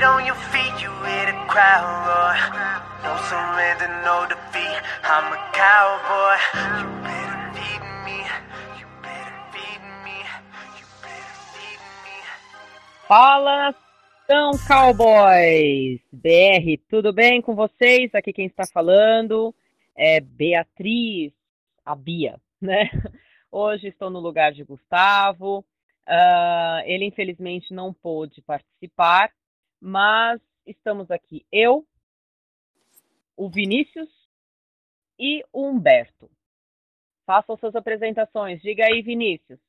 On your feet, you hear the crowd roar. No surrender, no defeat. I'm a cowboy. You better feed me. You better feed me. You better feed me. Fala, são Cowboys BR, tudo bem com vocês? Aqui quem está falando é Beatriz, a Bia, né? Hoje estou no lugar de Gustavo. Uh, ele infelizmente não pôde participar, mas estamos aqui eu, o Vinícius e o Humberto. Façam suas apresentações. Diga aí, Vinícius.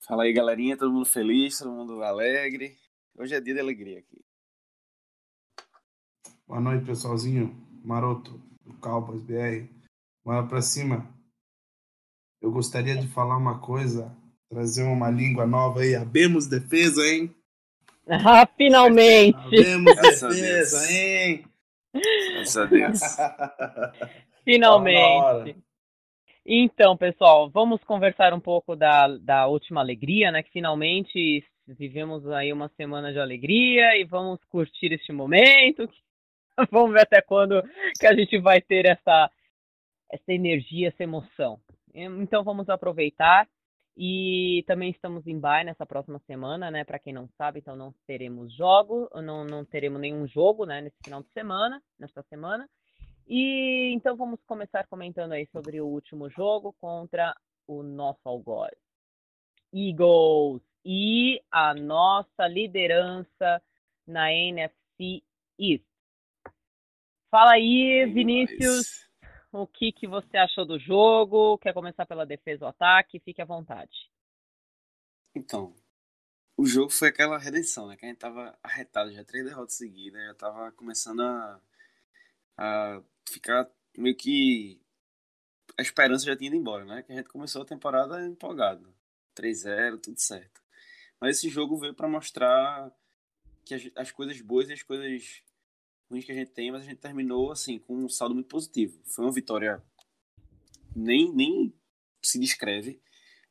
Fala aí, galerinha. Todo mundo feliz, todo mundo alegre. Hoje é dia de alegria aqui. Boa noite, pessoalzinho. Maroto, do Cowboys BR. Bora pra cima. Eu gostaria de falar uma coisa, trazer uma língua nova aí. Abemos defesa, hein? Ah, finalmente! Abemos Graças a defesa, Deus. hein? Graças a Deus. Finalmente! Então, pessoal, vamos conversar um pouco da, da última alegria, né? Que finalmente vivemos aí uma semana de alegria e vamos curtir este momento. Vamos ver até quando que a gente vai ter essa, essa energia, essa emoção. Então vamos aproveitar e também estamos em bye nessa próxima semana, né? Para quem não sabe, então não teremos jogo, não, não teremos nenhum jogo, né? Nesse final de semana, nesta semana. E então vamos começar comentando aí sobre o último jogo contra o nosso algoz. Eagles e a nossa liderança na NFC East. Fala aí, Vinícius, o que, que você achou do jogo? Quer começar pela defesa ou ataque? Fique à vontade. Então, o jogo foi aquela redenção, né? Que a gente tava arretado, já três derrotas seguidas, já tava começando a, a ficar meio que. A esperança já tinha ido embora, né? Que a gente começou a temporada empolgado. 3-0, tudo certo. Mas esse jogo veio para mostrar que as, as coisas boas e as coisas ruins que a gente tem, mas a gente terminou assim com um saldo muito positivo. Foi uma vitória nem nem se descreve.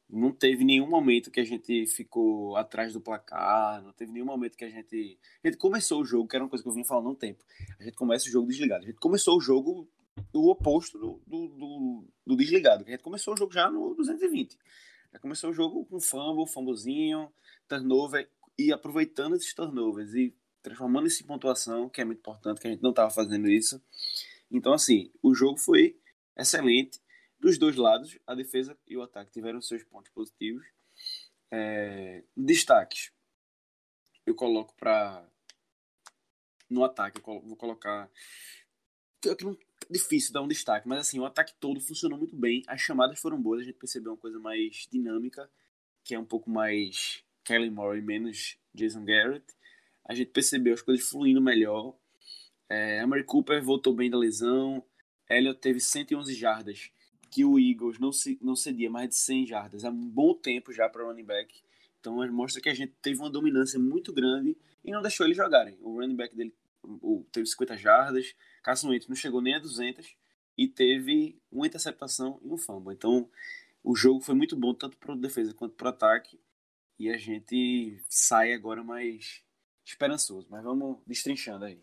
Não teve nenhum momento que a gente ficou atrás do placar, não teve nenhum momento que a gente. A gente começou o jogo, que era uma coisa que eu vinha falando há um tempo. A gente começa o jogo desligado. A gente começou o jogo o oposto do, do, do, do desligado. A gente começou o jogo já no 220. Já começou o jogo com fumble, fumblezinho, turnover, e aproveitando esses turnovers e transformando isso em pontuação, que é muito importante, que a gente não estava fazendo isso. Então, assim, o jogo foi excelente. Dos dois lados, a defesa e o ataque tiveram seus pontos positivos. É, destaques, eu coloco para. No ataque, eu vou colocar. É difícil dar um destaque, mas assim, o ataque todo funcionou muito bem. As chamadas foram boas, a gente percebeu uma coisa mais dinâmica, que é um pouco mais Kelly e menos Jason Garrett. A gente percebeu as coisas fluindo melhor. É, a Mary Cooper voltou bem da lesão. Elliott teve 111 jardas, que o Eagles não, se, não cedia mais de 100 jardas há um bom tempo já para running back. Então mostra que a gente teve uma dominância muito grande e não deixou eles jogarem. O running back dele o, teve 50 jardas, Carson Wentz não chegou nem a 200 e teve uma interceptação e um fumble. Então o jogo foi muito bom tanto para defesa quanto para ataque e a gente sai agora mais esperançoso. Mas vamos destrinchando aí.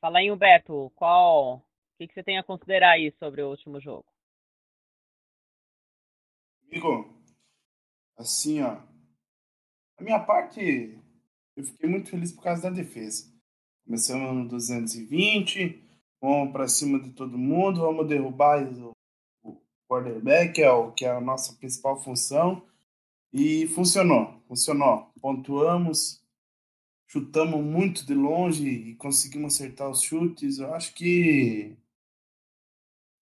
Fala aí, Humberto, qual. O que, que você tem a considerar aí sobre o último jogo? Amigo, assim, ó. A minha parte, eu fiquei muito feliz por causa da defesa. Começamos no 220, vamos para cima de todo mundo, vamos derrubar o, o quarterback, que é, o, que é a nossa principal função. E funcionou, funcionou. Pontuamos, chutamos muito de longe e conseguimos acertar os chutes. Eu acho que,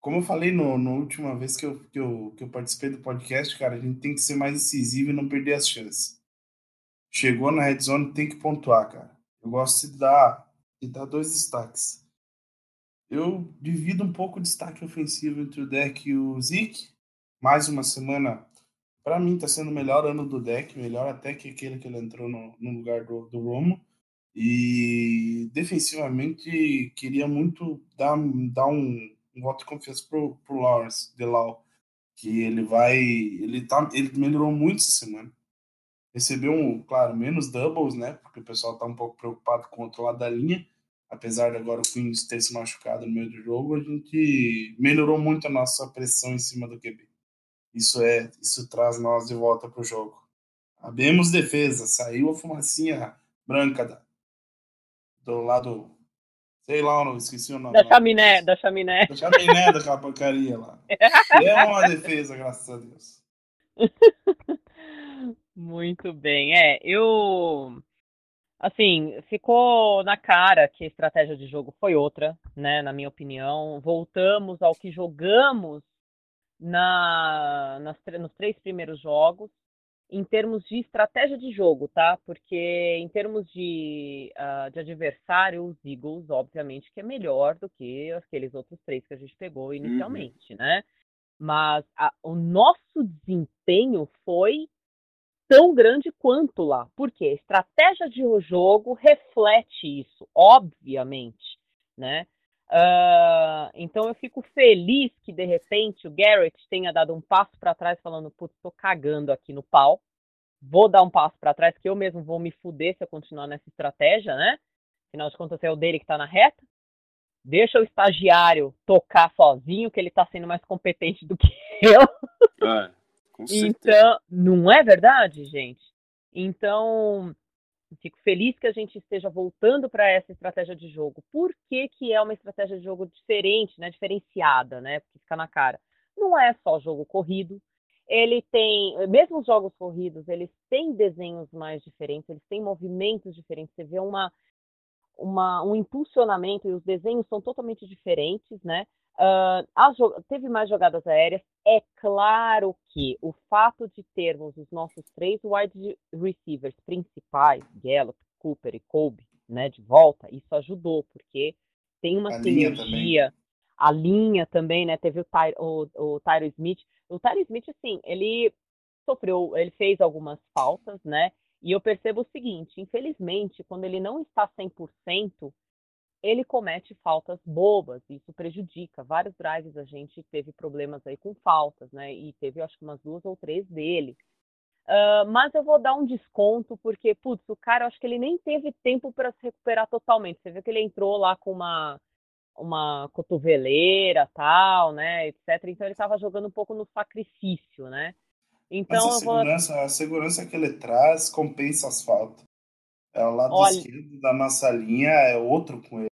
como eu falei no última vez que eu, que, eu, que eu participei do podcast, cara, a gente tem que ser mais decisivo e não perder as chances. Chegou na red zone, tem que pontuar, cara. Eu gosto de dar, de dar dois destaques. Eu divido um pouco o destaque ofensivo entre o deck e o Zeke. Mais uma semana, para mim, tá sendo o melhor ano do deck, melhor até que aquele que ele entrou no, no lugar do, do Romo. E defensivamente, queria muito dar, dar um, um voto de confiança pro, pro Lawrence Delau, que ele vai. Ele, tá, ele melhorou muito essa semana. recebeu, um, claro, menos doubles, né? Porque o pessoal tá um pouco preocupado com o outro lado da linha. Apesar de agora o Queens ter se machucado no meio do jogo, a gente melhorou muito a nossa pressão em cima do QB. Isso é, isso traz nós de volta para o jogo. Abemos defesa, saiu a fumacinha branca da, do lado, sei lá, não esqueci o nome. Da chaminé, da chaminé. Da chaminé daquela porcaria lá. é uma defesa, graças a Deus. Muito bem. É, eu. Assim, ficou na cara que a estratégia de jogo foi outra, né? Na minha opinião. Voltamos ao que jogamos na, nas, nos três primeiros jogos, em termos de estratégia de jogo, tá? Porque em termos de, uh, de adversário, os Eagles, obviamente, que é melhor do que aqueles outros três que a gente pegou uhum. inicialmente, uhum. né? Mas a, o nosso desempenho foi tão grande quanto lá. Porque a estratégia de jogo reflete isso, obviamente, né? Uh, então eu fico feliz que de repente o Garrett tenha dado um passo para trás, falando: Putz, tô cagando aqui no pau, vou dar um passo para trás, que eu mesmo vou me fuder se eu continuar nessa estratégia, né? Afinal de contas, é o dele que tá na reta. Deixa o estagiário tocar sozinho, que ele tá sendo mais competente do que eu. É. Então, não é verdade, gente? Então, fico feliz que a gente esteja voltando para essa estratégia de jogo. Por que, que é uma estratégia de jogo diferente, né? Diferenciada, né? Porque fica na cara. Não é só jogo corrido. Ele tem, mesmo os jogos corridos, eles têm desenhos mais diferentes, eles têm movimentos diferentes. Você vê uma, uma, um impulsionamento e os desenhos são totalmente diferentes, né? Uh, teve mais jogadas aéreas. É claro que o fato de termos os nossos três wide receivers principais, Gallup, Cooper e Kobe, né, de volta, isso ajudou, porque tem uma a sinergia. A linha também, né? Teve o, Ty, o, o Tyro Smith. O Tyro Smith, assim, ele sofreu, ele fez algumas faltas, né? E eu percebo o seguinte, infelizmente, quando ele não está 100%, ele comete faltas bobas, isso prejudica. Vários drives a gente teve problemas aí com faltas, né? E teve, acho que umas duas ou três dele. Uh, mas eu vou dar um desconto, porque, putz, o cara, acho que ele nem teve tempo para se recuperar totalmente. Você vê que ele entrou lá com uma, uma cotoveleira, tal, né, etc. Então ele estava jogando um pouco no sacrifício, né? Então mas a segurança, vou... a segurança que ele traz compensa as faltas. É o lado Olha... esquerdo da nossa linha é outro com ele.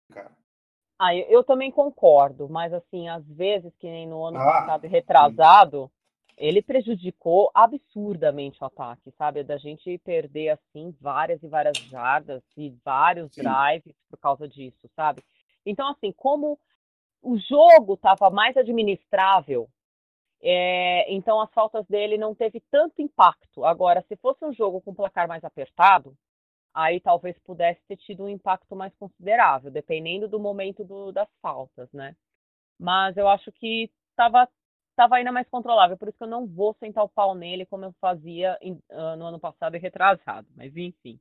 Ah, eu, eu, também concordo, mas assim, às vezes, que nem no ano ah, passado retrasado, sim. ele prejudicou absurdamente o ataque, sabe? Da gente perder, assim, várias e várias jardas e vários sim. drives por causa disso, sabe? Então, assim, como o jogo estava mais administrável, é, então as faltas dele não teve tanto impacto. Agora, se fosse um jogo com placar mais apertado, aí talvez pudesse ter tido um impacto mais considerável, dependendo do momento do, das faltas, né? Mas eu acho que estava tava ainda mais controlável, por isso que eu não vou sentar o pau nele como eu fazia em, uh, no ano passado e retrasado, mas enfim.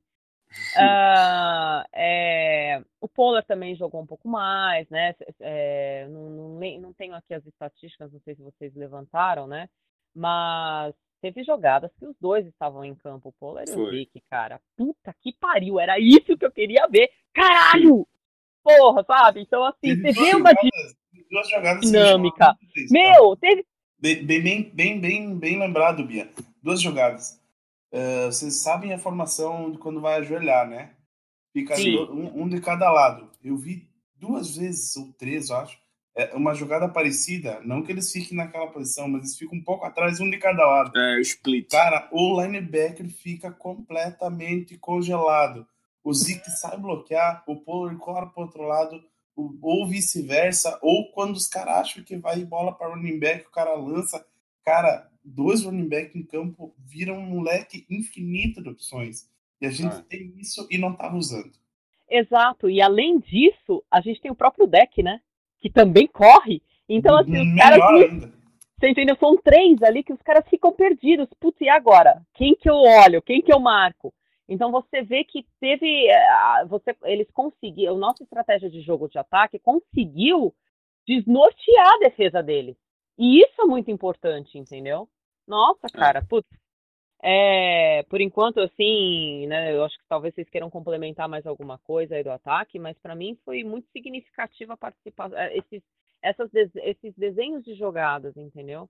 Uh, é, o Polar também jogou um pouco mais, né? É, não, não, não tenho aqui as estatísticas, não sei se vocês levantaram, né? Mas teve jogadas que os dois estavam em campo, o Pollard e o Vic, cara. Puta que pariu, era isso que eu queria ver. Caralho! Porra, sabe? Então, assim, você vê uma duas jogadas dinâmica. Meu, teve. Bem, bem, bem, bem, bem lembrado, Bia. Duas jogadas. Uh, vocês sabem a formação de quando vai ajoelhar, né? Fica um, um de cada lado. Eu vi duas vezes, ou três, eu acho é uma jogada parecida, não que eles fiquem naquela posição, mas eles ficam um pouco atrás, um de cada lado. É, o split. Cara, o linebacker fica completamente congelado. O Zeke sai bloquear, o Pollard corre para outro lado, ou vice-versa, ou quando os caras acham que vai bola para running back, o cara lança. Cara, dois running back em campo viram um leque infinito de opções. E a gente ah. tem isso e não estava usando. Exato, e além disso, a gente tem o próprio deck, né? Que também corre. Então, assim, os caras. Ainda. Você entendeu? São três ali que os caras ficam perdidos. Putz, e agora? Quem que eu olho? Quem que eu marco? Então você vê que teve. Eh, você, eles conseguiram. A nossa estratégia de jogo de ataque conseguiu desnortear a defesa deles. E isso é muito importante, entendeu? Nossa, é. cara, putz. É, por enquanto, assim, né, eu acho que talvez vocês queiram complementar mais alguma coisa aí do ataque, mas para mim foi muito significativa a participação, é, esses, essas, esses desenhos de jogadas, entendeu?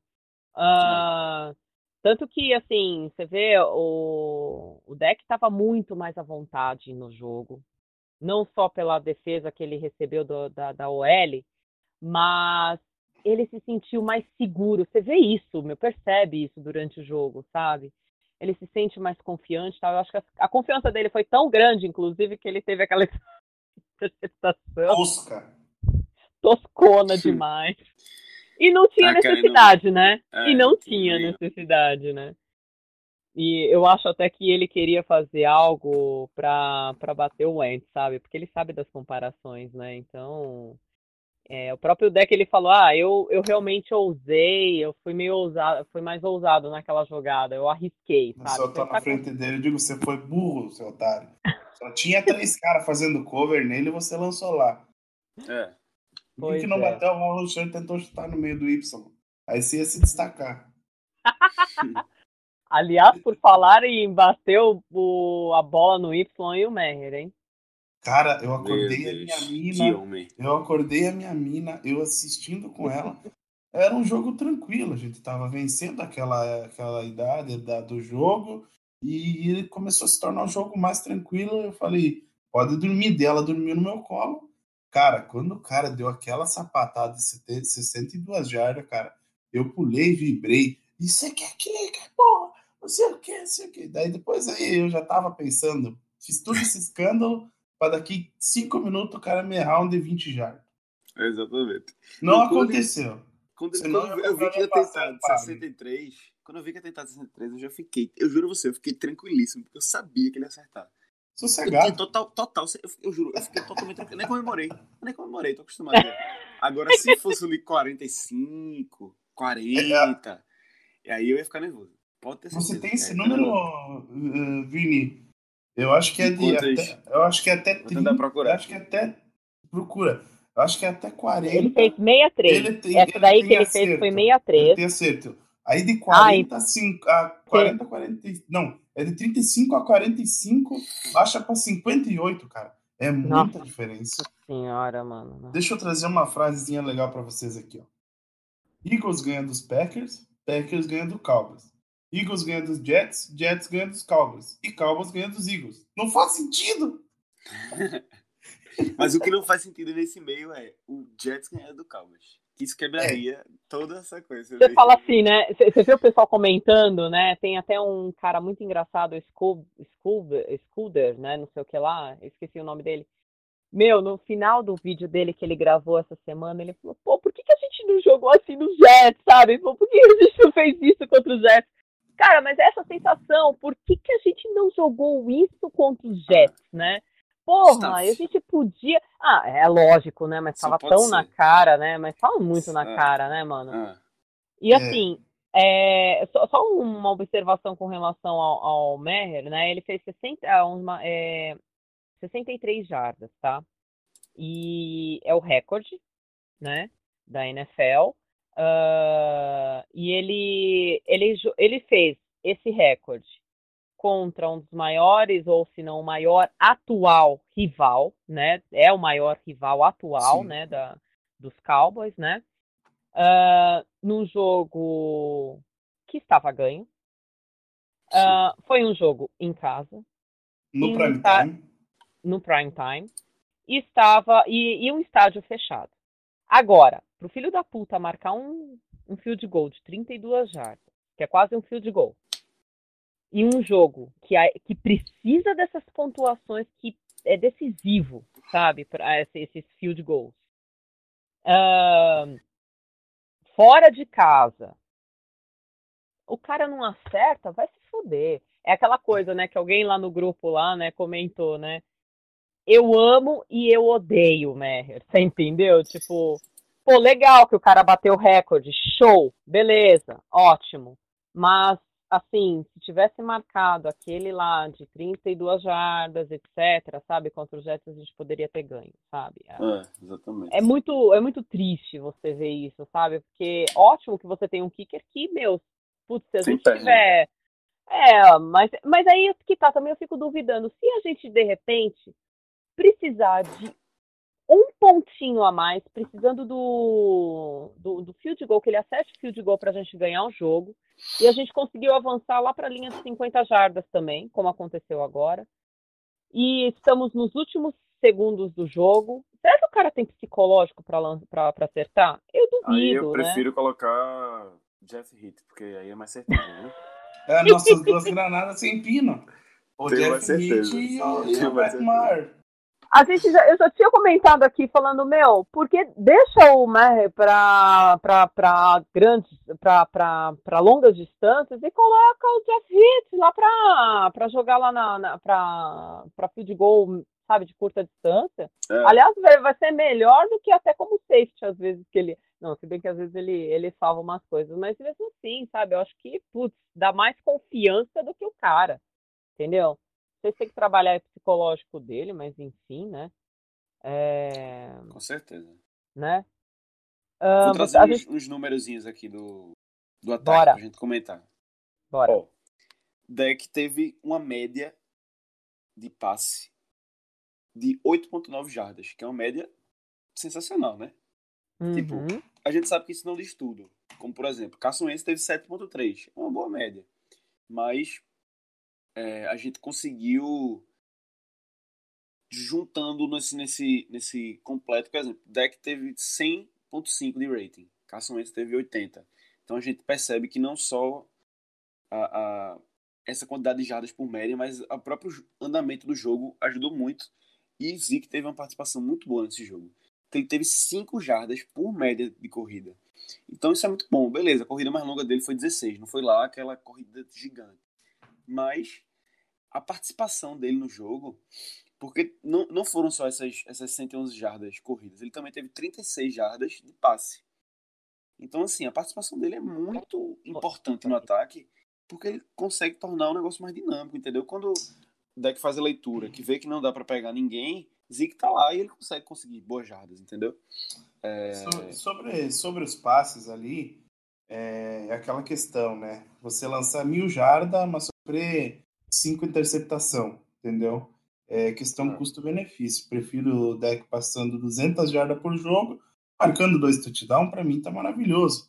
Uh, tanto que, assim, você vê, o, o deck estava muito mais à vontade no jogo, não só pela defesa que ele recebeu do, da, da OL, mas ele se sentiu mais seguro. Você vê isso, meu, percebe isso durante o jogo, sabe? Ele se sente mais confiante, tá? Eu acho que a, a confiança dele foi tão grande, inclusive, que ele teve aquela interceptação. Tosca. Toscona demais. E não tinha tá necessidade, né? É, e não tinha necessidade, né? E eu acho até que ele queria fazer algo pra, pra bater o Wentz, sabe? Porque ele sabe das comparações, né? Então, é, o próprio deck ele falou: Ah, eu, eu realmente ousei, eu fui meio ousado, fui mais ousado naquela jogada, eu arrisquei. Sabe? Se eu tô na frente dele, eu digo: Você foi burro, seu otário. Só tinha três caras fazendo cover nele e você lançou lá. É. Pois que não é. bateu a bola no chão e tentou chutar no meio do Y. Aí você ia se destacar. Aliás, por falar em bater o, a bola no Y e o Meyer, hein? Cara, eu acordei a minha mina. Eu acordei a minha mina, eu assistindo com ela. Era um jogo tranquilo, a gente tava vencendo aquela, aquela idade da, do jogo e ele começou a se tornar um jogo mais tranquilo. Eu falei, pode dormir dela, dormiu no meu colo. Cara, quando o cara deu aquela sapatada de 62 jardas, cara, eu pulei, vibrei. Isso aqui, aqui, porra, não sei o que, não sei o que. Daí depois aí eu já tava pensando, fiz todo esse escândalo para daqui cinco minutos o cara me errar um de 20 jardas. Exatamente. Não, aconteceu. Quando, quando eu, eu vi que ia tentar 63, quando eu vi que ia tentar 63, eu já fiquei, eu juro você, eu fiquei tranquilíssimo, porque eu sabia que ele ia acertar. Sossegado. Eu total, total, eu, eu, juro, eu fiquei totalmente tranquilo. Nem comemorei. Nem comemorei, tô acostumado. Agora, se fosse ali 45, 40, é. aí eu ia ficar nervoso. Pode ter certeza. Você tem esse é, número, uh, Vini? Eu acho que é de. Até, eu acho que é até 30. Procurar. Eu acho que é até. Procura. Eu acho que é até 40. Ele fez 63. Ele tem, Essa daí que ele acerto. fez foi 63. Ele tem acerto. Aí de 40 a, a 40, 40. Não, é de 35 a 45, baixa para 58, cara. É muita Nossa diferença. Senhora, mano. Deixa eu trazer uma frasezinha legal para vocês aqui, ó. Eagles ganha dos Packers, Packers ganha do Cowboys. Eagles ganha dos Jets, Jets ganha dos Cowboys. E Cowboys ganha dos Eagles. Não faz sentido! Mas o que não faz sentido nesse meio é o Jets ganhar do Cowboys. Isso quebraria é. toda essa coisa. Você fala assim, né? Você vê o pessoal comentando, né? Tem até um cara muito engraçado, Sculder, né? Não sei o que lá, esqueci o nome dele. Meu, no final do vídeo dele que ele gravou essa semana, ele falou: pô, por que, que a gente não jogou assim nos Jets, sabe? Pô, por que a gente não fez isso contra os Jets? Cara, mas essa sensação, por que, que a gente não jogou isso contra os Jets, né? Porra, a gente podia. Ah, é lógico, né? Mas tava tão ser. na cara, né? Mas tava muito na ah. cara, né, mano? Ah. E é. assim, é. É, só, só, uma observação com relação ao, ao Meher, né? Ele fez 60, ah, uma, é, 63 jardas, tá? E é o recorde, né? Da NFL. Uh, e ele, ele, ele fez esse recorde contra um dos maiores, ou se não o maior atual rival, né? É o maior rival atual, Sim. né? Da, dos Cowboys, né? Uh, num jogo que estava ganho. Uh, foi um jogo em casa. No prime time. No prime time. E estava. E, e um estádio fechado. Agora, pro filho da puta marcar um, um field goal de 32 jardas, que é quase um field goal, em um jogo que, que precisa dessas pontuações, que é decisivo, sabe, para esses field goals. Uh, fora de casa, o cara não acerta, vai se foder. É aquela coisa, né, que alguém lá no grupo lá, né, comentou, né? Eu amo e eu odeio o Meher. Você entendeu? Tipo, pô, legal que o cara bateu recorde, show, beleza, ótimo. Mas assim, se tivesse marcado aquele lá de 32 jardas, etc., sabe, contra os Jets a gente poderia ter ganho, sabe? É, é, exatamente. É muito, é muito triste você ver isso, sabe? Porque ótimo que você tem um kicker que, meu, putz, se a gente tiver É, mas, mas aí que tá, também eu fico duvidando. Se a gente, de repente, precisar de um pontinho a mais, precisando do, do, do field goal, que ele acerte o field goal para a gente ganhar o jogo, e a gente conseguiu avançar lá para a linha de 50 jardas também, como aconteceu agora. E estamos nos últimos segundos do jogo. Será que o cara tem psicológico para acertar? Eu duvido. Aí eu né? prefiro né? colocar Jeff Hit, porque aí é mais certeza, né? É, nossas duas granadas sem pino. O Tenho Jeff Hit e o, Matt Maher. A gente já, eu já tinha comentado aqui falando, meu, porque deixa o Maher para para grandes, para longas distâncias e coloca o Jeff Hit lá para jogar lá na, na para field goal, sabe, de curta distância. É. Aliás, vai ser melhor do que até como safety às vezes que ele não, se bem que às vezes ele, ele salva umas coisas, mas mesmo assim, sabe? Eu acho que, putz, dá mais confiança do que o cara, entendeu? Vocês têm que trabalhar psicológico dele, mas enfim, né? É... Com certeza. Né? Uh, Vou trazer uns, gente... uns númerozinhos aqui do, do ataque Bora. pra gente comentar. Bora. Ó, Deck teve uma média de passe de 8.9 jardas, que é uma média sensacional, né? Tipo, uhum. Tipo, a gente sabe que isso não diz tudo. Como, por exemplo, Carson Wentz teve 7.3. É uma boa média. Mas é, a gente conseguiu juntando nesse, nesse, nesse completo, por exemplo, Deck teve 100.5 de rating. Wentz teve 80. Então a gente percebe que não só a, a, essa quantidade de jardas por média, mas o próprio andamento do jogo ajudou muito. E Zeke teve uma participação muito boa nesse jogo ele teve 5 jardas por média de corrida. Então isso é muito bom. Beleza, a corrida mais longa dele foi 16, não foi lá aquela corrida gigante. Mas a participação dele no jogo, porque não, não foram só essas, essas 111 jardas corridas, ele também teve 36 jardas de passe. Então, assim, a participação dele é muito importante no ataque, porque ele consegue tornar o negócio mais dinâmico, entendeu? Quando o deck faz a leitura, que vê que não dá para pegar ninguém, Zeke tá lá e ele consegue conseguir boas jardas, entendeu? É... Sobre, sobre os passes ali, é, é aquela questão, né? Você lançar mil jardas, mas sofrer cinco interceptação, entendeu? É questão é. custo-benefício. Prefiro o deck passando 200 jardas por jogo, marcando dois touchdowns, para mim tá maravilhoso.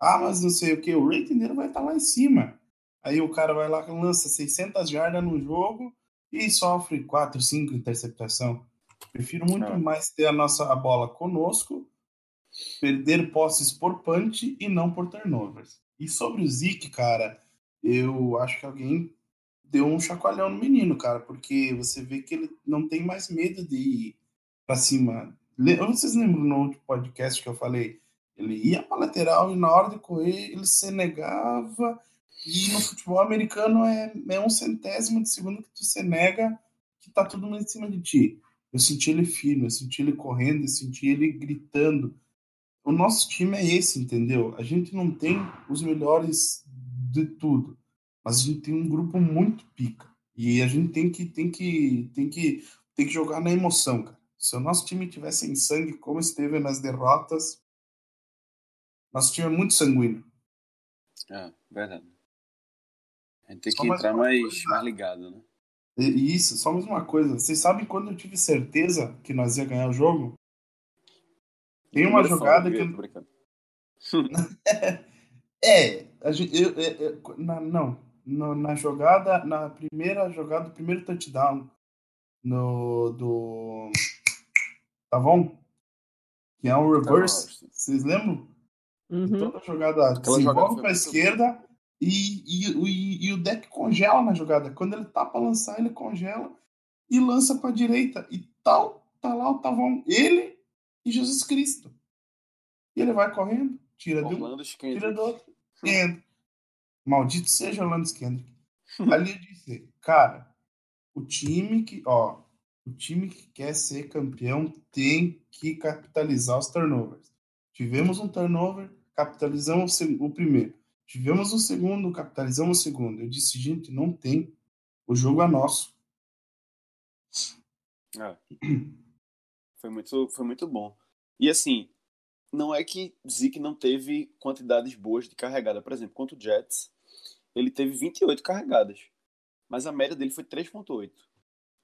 Ah, mas não sei o que, o rating dele vai estar tá lá em cima. Aí o cara vai lá lança 600 jardas no jogo e sofre 4, 5 interceptação. Prefiro muito é. mais ter a nossa a bola conosco, perder posses por punch e não por turnovers. E sobre o Zeke, cara, eu acho que alguém deu um chacoalhão no menino, cara, porque você vê que ele não tem mais medo de ir pra cima. Vocês lembram no outro podcast que eu falei? Ele ia pra lateral e na hora de correr ele se negava. E no futebol americano é, é um centésimo de segundo que tu se nega que tá tudo em cima de ti. Eu senti ele firme, eu senti ele correndo, eu senti ele gritando. O nosso time é esse, entendeu? A gente não tem os melhores de tudo, mas a gente tem um grupo muito pica. E a gente tem que tem que tem que tem que jogar na emoção, cara. Se o nosso time tivesse em sangue como esteve nas derrotas, nosso time é muito sanguíneo. É, verdade. A gente tem Só que entrar mais, mais, mais ligado, né? E isso, só mais uma coisa. Vocês sabem quando eu tive certeza que nós ia ganhar o jogo? Tem uma jogada que. é, a gente, eu, eu, eu, na, não. No, na jogada, na primeira jogada, do primeiro touchdown no, do. Tá bom? Que é um reverse. Vocês lembram? Uhum. Toda jogada se envolve para a esquerda e, e, e, e, o deck congela na jogada. Quando ele tá para lançar, ele congela e lança para direita. E tal, tá lá o Tavão, ele e Jesus Cristo. E ele vai correndo, tira de um, tira do outro, entra. Maldito seja Orlando Kendrick. Ali eu disse, cara, o time que, ó, o time que quer ser campeão tem que capitalizar os turnovers. Tivemos um turnover, capitalizamos o primeiro. Tivemos o segundo, capitalizamos o segundo. Eu disse, gente, não tem. O jogo é nosso. É. Foi muito, foi muito bom. E assim, não é que Zeke não teve quantidades boas de carregada. Por exemplo, contra o Jets, ele teve 28 carregadas, mas a média dele foi 3.8.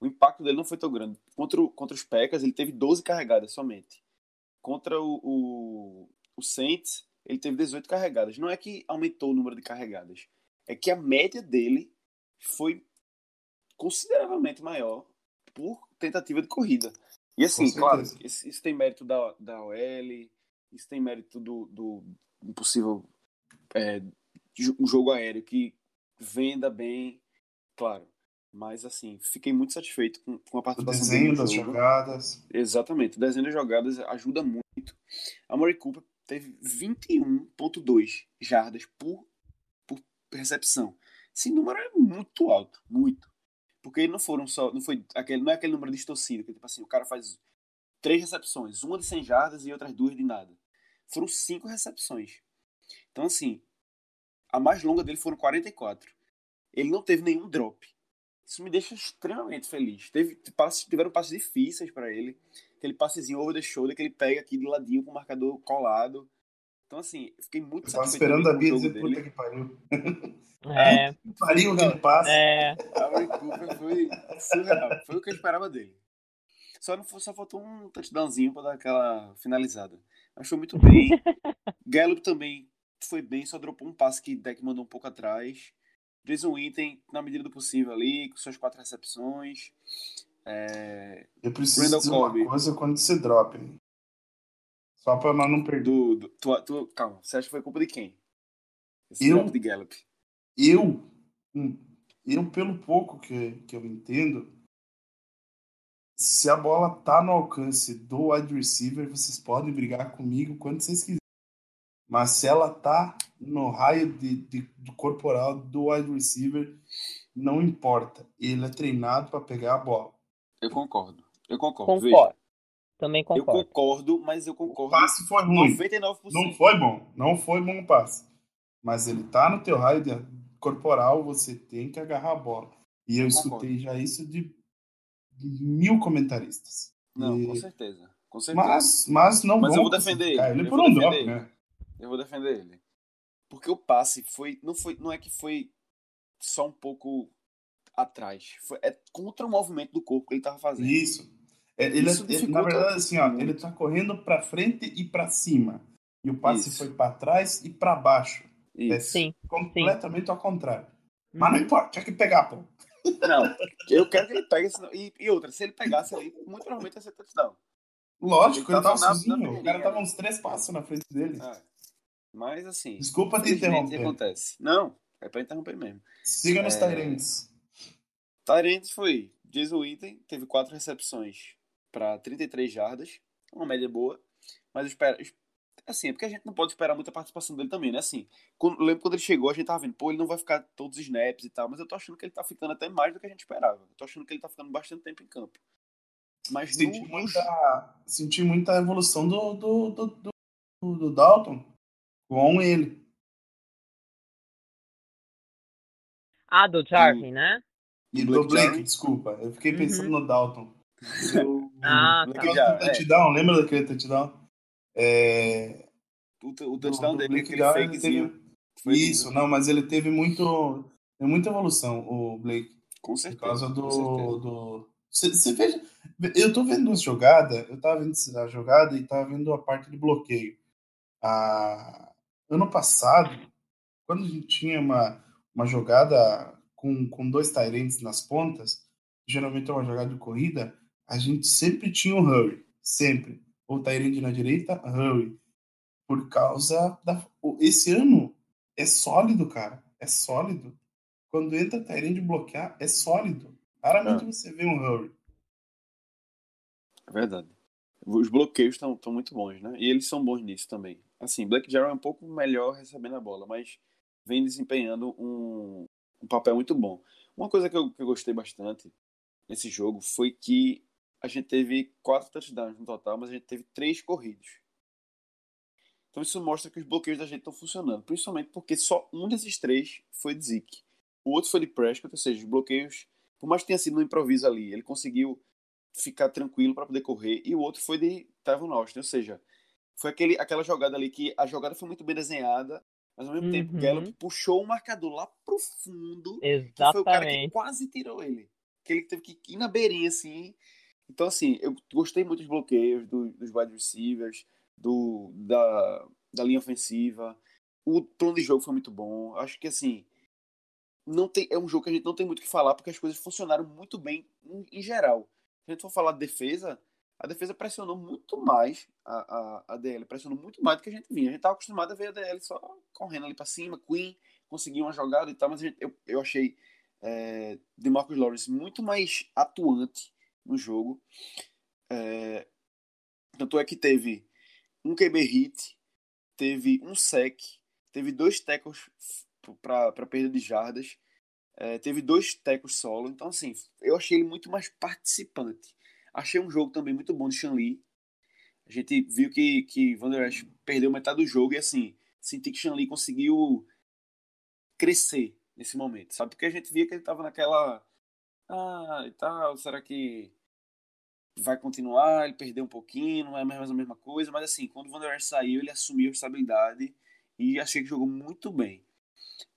O impacto dele não foi tão grande. Contra, o, contra os Packers, ele teve 12 carregadas somente. Contra o, o, o Saints, ele teve 18 carregadas. Não é que aumentou o número de carregadas, é que a média dele foi consideravelmente maior por tentativa de corrida. E assim, claro, isso, isso, tem mérito da, da OL, isso tem mérito do, do, do possível é, um jogo aéreo que venda bem, claro. Mas assim, fiquei muito satisfeito com, com a participação o desenho das jogo. jogadas. Exatamente, o desenho das jogadas ajuda muito. A Murray Cooper teve 21.2 jardas por, por recepção. Esse número é muito alto, muito. Porque não foram só, não foi aquele, não é aquele número distorcido, que tipo assim, o cara faz três recepções, uma de 100 jardas e outras duas de nada. Foram cinco recepções. Então assim, a mais longa dele foram 44. Ele não teve nenhum drop. Isso me deixa extremamente feliz. Teve, passes, tiveram passes difíceis para ele. Aquele passezinho over the shoulder que ele pega aqui do ladinho com o marcador colado. Então, assim, fiquei muito eu tava esperando a Bia dizer dele. puta que pariu. É. pariu que ele passa. É. A Cooper foi surreal. Foi o que eu esperava dele. Só, não, só faltou um touchdownzinho pra dar aquela finalizada. Achou muito bem. Gallup também foi bem, só dropou um passe que Deck mandou um pouco atrás. Jason item na medida do possível ali, com suas quatro recepções. É... Eu preciso Randall dizer Colby. uma coisa quando você drop. Só pra nós não perder. Do, do, tu, tu, calma, você acha que foi culpa de quem? Esse eu, de Gallup. Eu, hum, eu, pelo pouco que, que eu entendo, se a bola tá no alcance do wide receiver, vocês podem brigar comigo quando vocês quiserem. Mas se ela tá no raio de, de, do corporal do wide receiver, não importa. Ele é treinado para pegar a bola. Eu concordo. Eu concordo. Concordo. Veja, Também concordo. Eu concordo, mas eu concordo. O passe foi ruim. 99%. Não foi bom. Não foi bom o passe. Mas ele tá no teu raio de corporal, você tem que agarrar a bola. E eu, eu escutei já isso de mil comentaristas. Não, e... com certeza. Com certeza. Mas, mas não mas eu vou defender ele. ele por um drop, né? Eu vou defender ele. Porque o passe foi. Não, foi, não é que foi só um pouco atrás. Foi, é contra o movimento do corpo que ele tava fazendo. Isso. É, ele, Isso ele, na verdade, assim, ó, ele tá correndo para frente e para cima. E o passe Isso. foi para trás e para baixo. Isso. É sim, completamente sim. ao contrário. Mas não uhum. importa, tinha que pegar, pô. Não, eu quero que ele pegue. Senão... E, e outra, se ele pegasse ali, muito provavelmente ia ser touchdown. Lógico, ele, ele tava, tava sozinho. o cara tava uns três passos na frente dele. É. Mas assim. Desculpa te interromper. acontece. Não, é pra interromper mesmo. Siga nos é... Tyrants. Tyrants foi. Jason Witten teve quatro recepções para 33 jardas, uma média boa, mas eu espero. Assim, é porque a gente não pode esperar muita participação dele também, né? Assim, quando, lembro quando ele chegou, a gente tava vendo, pô, ele não vai ficar todos os snaps e tal, mas eu tô achando que ele tá ficando até mais do que a gente esperava. Eu tô achando que ele tá ficando bastante tempo em campo. Mas senti, no... muita, senti muita evolução do, do, do, do, do Dalton com ele. Ah, do Jarvin, né? E do Blake, Blake desculpa. Eu fiquei uhum. pensando uhum. no Dalton. Eu, ah, tá. Aquele touchdown, é. lembra daquele touchdown? É... O, o touchdown do, dele, aquele fakezinho. Isso, não, mas ele teve muito, muita evolução, o Blake. Com certeza. Por causa do. Você veja. Eu tô vendo uma jogada, eu tava vendo a jogada e tava vendo a parte de bloqueio. A, ano passado, quando a gente tinha uma, uma jogada com, com dois Tyrants nas pontas, geralmente é uma jogada de corrida, a gente sempre tinha um hurry, sempre. Ou Tyrant na direita, hurry. Por causa da. Esse ano é sólido, cara. É sólido. Quando entra Tyrant de bloquear, é sólido. Raramente é. você vê um hurry. É verdade. Os bloqueios estão muito bons, né? E eles são bons nisso também assim, Black Jarrell é um pouco melhor recebendo a bola, mas vem desempenhando um, um papel muito bom. Uma coisa que eu, que eu gostei bastante nesse jogo foi que a gente teve quatro touchdowns no total, mas a gente teve três corridos. Então isso mostra que os bloqueios da gente estão funcionando, principalmente porque só um desses três foi de Zeke. O outro foi de Prescott, ou seja, os bloqueios, por mais que tenha sido no improviso ali, ele conseguiu ficar tranquilo para poder correr, e o outro foi de Tavon Austin, ou seja, foi aquele, aquela jogada ali que a jogada foi muito bem desenhada, Mas ao mesmo tempo, Uhum. Gallup puxou o marcador lá pro fundo, que foi o cara que Exatamente. quase tirou ele. Que ele teve que ir na beirinha, assim. Então, assim, eu gostei muito dos bloqueios, do- dos wide receivers, do, da, da linha ofensiva. O plano de jogo foi muito bom. Acho que, assim, não tem, é um jogo que a gente não tem muito o que falar, porque as coisas funcionaram muito bem em, em geral. Se a gente for falar de defesa, a defesa pressionou muito mais, a, a, a DL pressionou muito mais do que a gente vinha. A gente estava acostumado a ver a DL só correndo ali para cima, Queen conseguiu uma jogada e tal, mas gente- eu, eu achei é, DeMarcus Lawrence muito mais atuante no jogo. É, tanto é que teve um QB hit, teve um sec, teve dois tackles para perda de jardas, é, teve dois tackles solo. Então, assim, eu achei ele muito mais participante. Achei um jogo também muito bom de Shanli. A gente viu que, que Van Der Esch perdeu metade do jogo e, assim, senti que Shanli conseguiu crescer nesse momento, sabe? Porque a gente via que ele tava naquela. Ah, e tal, será que vai continuar? Ele perdeu um pouquinho, não é mais a mesma coisa, mas assim, quando o Van Der Esch saiu, ele assumiu a responsabilidade e achei que jogou muito bem.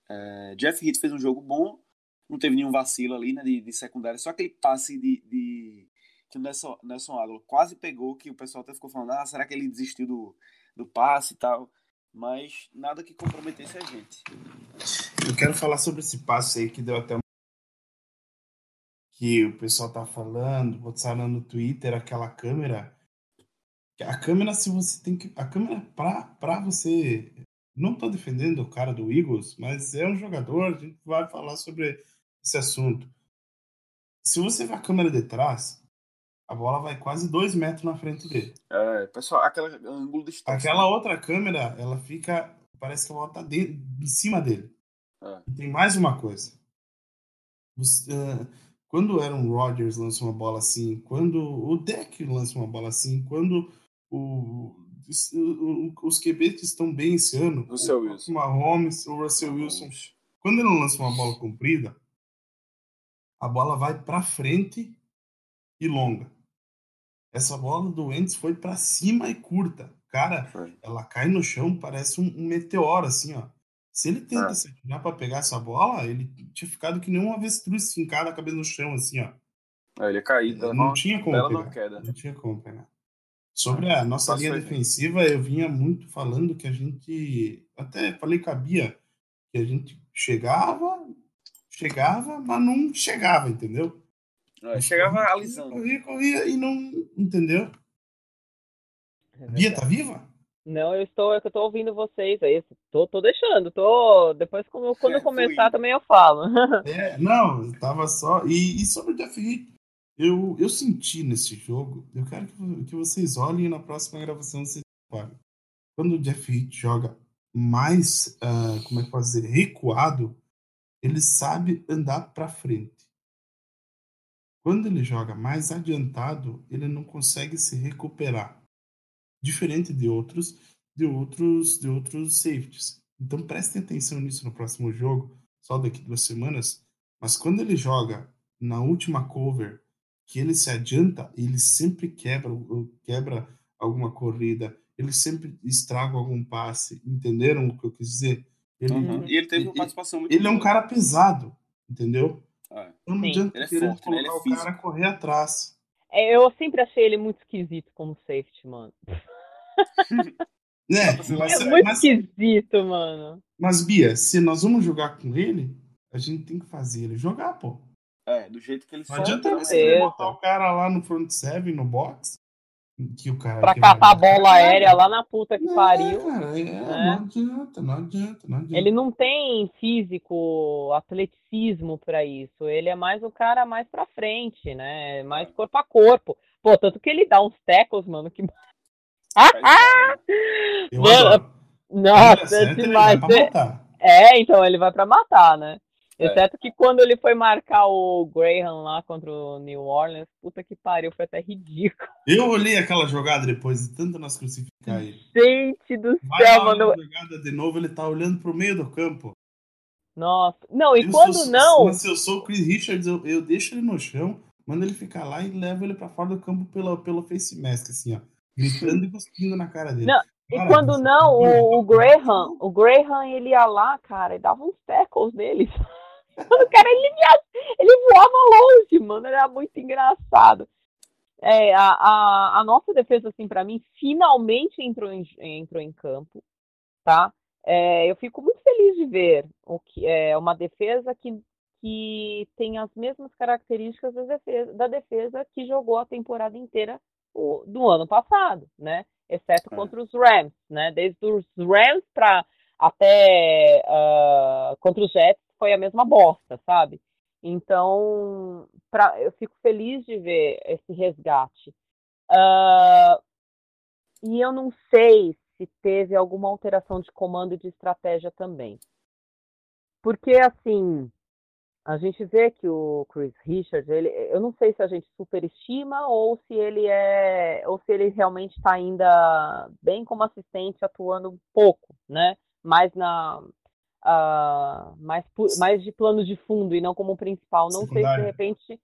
É, Jeff Heath fez um jogo bom, não teve nenhum vacilo ali, né, de, de secundária, só aquele passe de, de que o Nelson, Nelson quase pegou, que o pessoal até ficou falando, ah, será que ele desistiu do, do passe e tal? Mas nada que comprometesse a gente. Eu quero falar sobre esse passe aí que deu até que o pessoal tá falando, botaram no Twitter aquela câmera. A câmera, se você tem que. A câmera pra, pra você. Não tô defendendo o cara do Eagles, mas é um jogador, a gente vai falar sobre esse assunto. Se você vê a câmera de trás, a bola vai quase dois metros na frente dele. É, pessoal, aquele ângulo de distância. Aquela outra câmera, ela fica. Parece que a bola tá de, em cima dele. É. Tem mais uma coisa. Você, eh, quando o Aaron Rodgers lança uma bola assim, quando o Deck lança uma bola assim, quando o, os, o- os QBs estão bem esse ano, Russell o Wilson. Mahomes, o Russell Wilson, quando ele lança uma bola comprida, a bola vai para frente e longa. Essa bola do Wentz foi para cima e curta. Cara, ela cai no chão, parece um, um meteoro, assim, ó. Se ele tenta É. se atirar pra pegar essa bola, ele tinha ficado que nem um avestruz fincado a cabeça no chão, assim, ó. É, ele ia cair, dava não uma tinha como pegar. não queda. Não tinha como pegar. Sobre a nossa Mas linha defensiva, eu vinha muito falando que a gente. Até falei com a Bia que a gente chegava, chegava, mas não chegava, entendeu? É, chegava alisando. Corria, corria e não. Entendeu? É Bia, tá viva? Não, eu estou, é eu tô ouvindo vocês aí. Tô, tô deixando, tô. Depois, como, quando É, eu começar, fluindo. também eu falo. É, não, eu tava só. E, e sobre o Jeff Heath, eu, eu senti nesse jogo, eu quero que, que vocês olhem na próxima gravação vocês reparem. Quando o Jeff Heath joga mais, ah, como é que posso dizer, recuado, ele sabe andar pra frente. Quando ele joga mais adiantado, ele não consegue se recuperar. Diferente de outros, de outros, de outros safeties. Então prestem atenção nisso no próximo jogo, só daqui duas semanas. Mas quando ele joga na última cover, que ele se adianta, ele sempre quebra, quebra alguma corrida, ele sempre estraga algum passe. Entenderam o que eu quis dizer? Ele, Uhum. E ele teve uma ele- participação muito ele é um boa. cara pesado, entendeu? Então não Sim. adianta Ele é querer forte, né? Ele é colocar o cara correr atrás. É, eu sempre achei ele muito esquisito como safety, mano. Né? ser Mas, É muito mas, esquisito, mano. mas, Bia, se nós vamos jogar com ele, a gente tem que fazer ele jogar, pô. É, do jeito que ele Não adianta você botar o cara lá no front seven, no box, que o cara... Pra que vai catar a bola cagada. aérea lá na puta que Não, pariu. cara, é, não adianta, não adianta, não adianta. Ele não tem físico, atleticismo pra isso. Ele é mais o cara mais pra frente, né? Mais corpo a corpo. Pô, tanto que ele dá uns tackles, mano, que. Né? Eu Mano, Nossa, ele demais. vai pra matar. É, então ele vai pra matar, né? É. Exceto que quando ele foi marcar o Graham lá contra o New Orleans, puta que pariu, foi até ridículo. Eu olhei aquela jogada depois de tanto nós crucificar ele. Gente do Vai céu, mano. jogada de novo, ele tá olhando pro meio do campo. Nossa. Não, e Eu quando sou- não. Mas se eu sou o Chris Richards, eu, eu deixo ele no chão, mando ele ficar lá e levo ele pra fora do campo pela, pelo face mask, assim, ó. Gritando e cuspindo na cara dele. Não, E quando não, o, o Graham, o Graham, ele ia lá, cara, e dava uns tackles neles. O cara, ele, ele voava longe, mano, era muito engraçado. É, a, a, a nossa defesa, assim, para mim, finalmente entrou em, entrou em campo, tá? É, eu fico muito feliz de ver o que é uma defesa que, que tem as mesmas características da defesa, da defesa que jogou a temporada inteira o, do ano passado, né? Exceto é. contra os Rams, né? Desde os Rams para até uh, contra os Jets foi a mesma bosta, sabe? Então, pra, eu fico feliz de ver esse resgate. Uh, e eu não sei se teve alguma alteração de comando e de estratégia também. Porque, assim, a gente vê que o Chris Richards, ele, eu não sei se a gente superestima ou se ele é, ou se ele realmente está ainda bem como assistente, atuando pouco, né? Mais na uh, mais, mais de plano de fundo e não como principal. Não sei se de repente.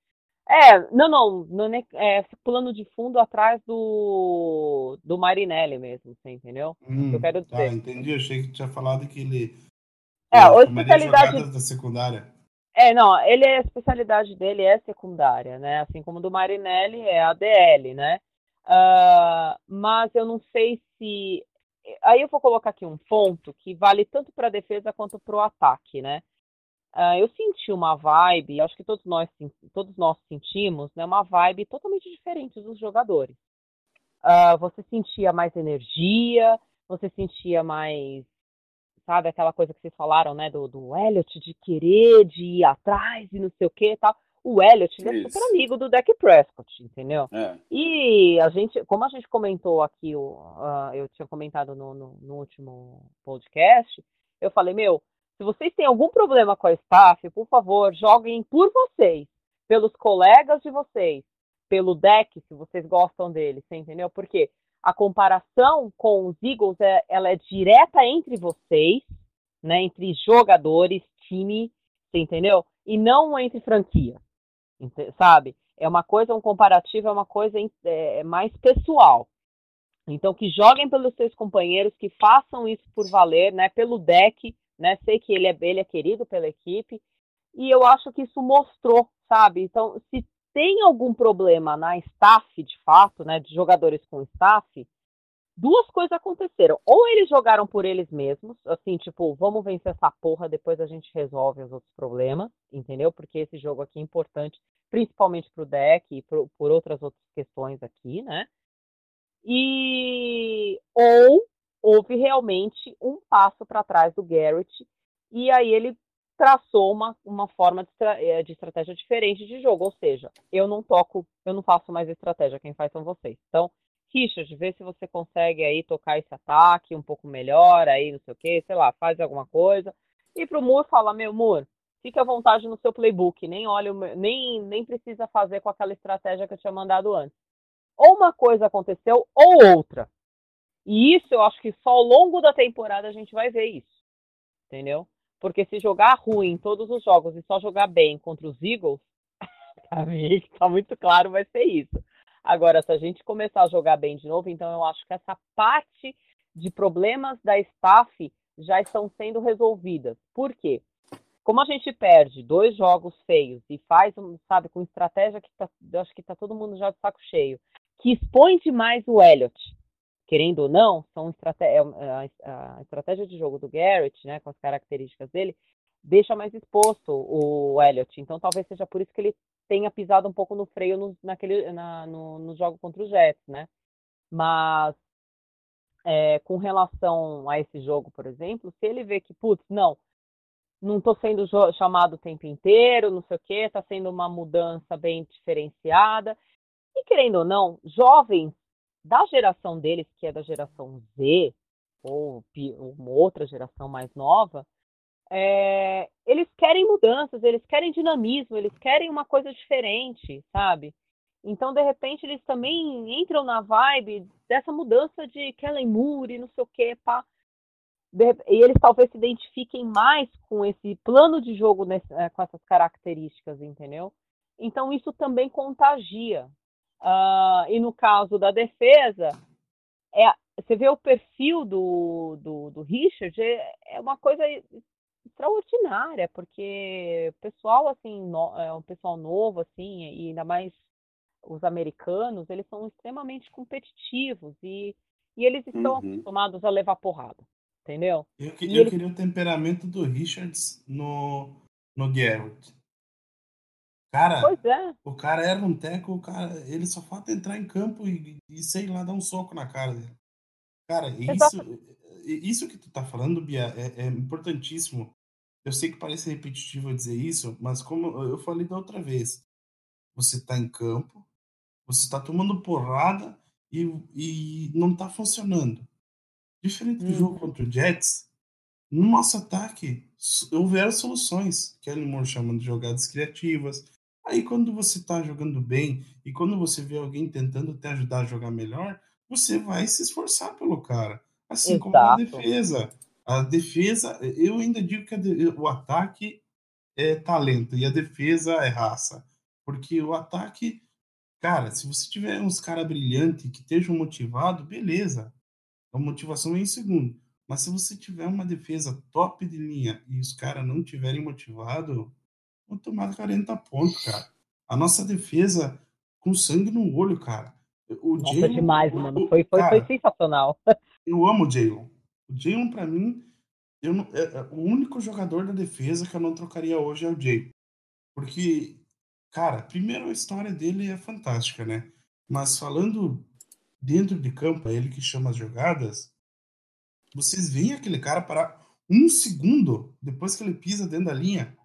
É, não, não, não é, plano de fundo atrás do, do Marinelli mesmo, você entendeu? Hum, eu quero dizer. Ah, entendi, achei que tinha falado que ele. É, a especialidade. da secundária. É, não, ele a especialidade dele é secundária, né? Assim como do Marinelli é a DL, né? Uh, mas eu não sei se aí eu vou colocar aqui um ponto que vale tanto para a defesa quanto para o ataque, né? Uh, eu senti uma vibe, acho que todos nós, todos nós sentimos, né, uma vibe totalmente diferente dos jogadores. Uh, você sentia mais energia, você sentia mais, sabe, aquela coisa que vocês falaram, né, do, do Elliot de querer, de ir atrás e não sei o que e tal o Elliot ele é super amigo do Dak Prescott, entendeu? É. E a gente, como a gente comentou aqui, uh, eu tinha comentado no, no, no, último podcast, eu falei, meu, se vocês têm algum problema com a staff, por favor, joguem por vocês, pelos colegas de vocês, pelo deck, se vocês gostam dele, você entendeu? Porque a comparação com os Eagles, é, ela é direta entre vocês, né, entre jogadores, time, você entendeu? E não entre franquia sabe? É uma coisa, um comparativo é uma coisa é, mais pessoal. Então, que joguem pelos seus companheiros, que façam isso por valer, né? Pelo deck, né? Sei que ele é, ele é querido pela equipe. E eu acho que isso mostrou, sabe? Então, se tem algum problema na staff, de fato, né? De jogadores com staff, duas coisas aconteceram. Ou eles jogaram por eles mesmos, assim, tipo, vamos vencer essa porra, depois a gente resolve os outros problemas, entendeu? Porque esse jogo aqui é importante, principalmente pro deck e pro, por outras outras questões aqui, né? E ou houve realmente um passo para trás do Garrett e aí ele traçou uma, uma forma de, eh, de estratégia diferente de jogo, ou seja, eu não toco, eu não faço mais estratégia, quem faz são vocês. Então, Richard, vê se você consegue aí tocar esse ataque um pouco melhor, aí não sei o que, sei lá, faz alguma coisa. E pro Moore fala, meu Moore, fique à vontade no seu playbook, nem olha, nem, nem precisa fazer com aquela estratégia que eu tinha mandado antes. Ou uma coisa aconteceu, ou outra. E isso eu acho que só ao longo da temporada a gente vai ver isso. Entendeu? Porque se jogar ruim em todos os jogos e só jogar bem contra os Eagles, pra mim, tá muito claro, vai ser isso. Agora, se a gente começar a jogar bem de novo, então eu acho que essa parte de problemas da staff já estão sendo resolvidas. Por quê? Como a gente perde dois jogos feios e faz, sabe, com estratégia que tá, eu acho que tá todo mundo já de saco cheio, que expõe demais o Elliott, querendo ou não, são estratégia, é, a, estratégia de jogo do Garrett, né, com as características dele, deixa mais exposto o Elliott. Então talvez seja por isso que ele tenha pisado um pouco no freio no, naquele, na, no, no jogo contra o Jets, né? Mas é, com relação a esse jogo, por exemplo, se ele vê que, putz, não, não estou sendo chamado o tempo inteiro, não sei o quê, está sendo uma mudança bem diferenciada. E querendo ou não, jovens da geração deles, que é da geração Z, ou uma outra geração mais nova, é, eles querem mudanças, eles querem dinamismo, eles querem uma coisa diferente, sabe? Então, de repente, eles também entram na vibe dessa mudança de Kellen Moore, não sei o quê, pá. e eles talvez se identifiquem mais com esse plano de jogo, é, com essas características, entendeu? Então, isso também contagia. Uh, e no caso da defesa, é, você vê o perfil do, do, do Richard, é, é uma coisa extraordinária, porque o pessoal, assim, no, é um pessoal novo, assim, e ainda mais os americanos, eles são extremamente competitivos e, e eles estão uhum. acostumados a levar porrada, entendeu? Eu, que, eu eles... queria o temperamento do Richards no, no Garrett. Cara, pois é. o cara era um teco, o cara, ele só falta entrar em campo e, e sei lá, dar um soco na cara dele. Cara, isso, isso que tu tá falando, Bia, é, é importantíssimo. Eu sei que parece repetitivo dizer isso, mas como eu falei da outra vez, você tá em campo, você está tomando porrada e, e não está funcionando. Diferente do jogo uhum. contra o Jets, no nosso ataque houveram soluções, que Moore chamando de jogadas criativas. Aí quando você está jogando bem e quando você vê alguém tentando te ajudar a jogar melhor, você vai se esforçar pelo cara. Assim Exato. como a defesa. A defesa, eu ainda digo que o ataque é talento e a defesa é raça. Porque o ataque Cara, se você tiver uns cara brilhante que estejam motivado, beleza. A motivação é em segundo. Mas se você tiver uma defesa top de linha e os caras não tiverem motivado, vão tomar 40 pontos, cara. A nossa defesa com sangue no olho, cara. O Nossa, Jaylen, demais, mano. Foi, foi, cara, foi sensacional. Eu amo o Jalen. O Jalen, pra mim, eu não, é, é, o único jogador da defesa que eu não trocaria hoje é o Jay. Porque Cara, primeiro a história dele é fantástica, né? Mas falando dentro de campo, é ele que chama as jogadas. Vocês veem aquele cara parar um segundo depois que ele pisa dentro da linha.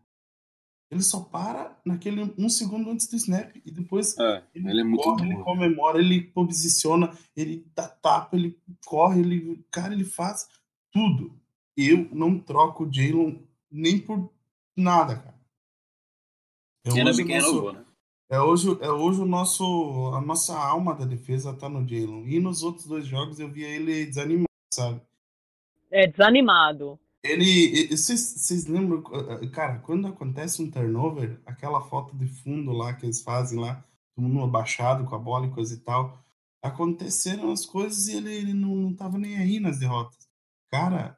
Ele só para naquele um segundo antes do snap e depois é, ele, ele, é muito corre, ele comemora, ele posiciona, ele dá tapa, ele corre, ele, cara, ele faz tudo. Eu não troco o Jalen nem por nada, cara. É hoje, nosso, né? é, hoje, é hoje o nosso, a nossa alma da defesa tá no Jalen. E nos outros dois jogos eu via ele desanimado, sabe? É, desanimado. Ele. Vocês lembram, cara, quando acontece um turnover, aquela foto de fundo lá que eles fazem lá, todo mundo abaixado com a bola e coisa e tal, aconteceram as coisas e ele, ele não, não tava nem aí nas derrotas. Cara,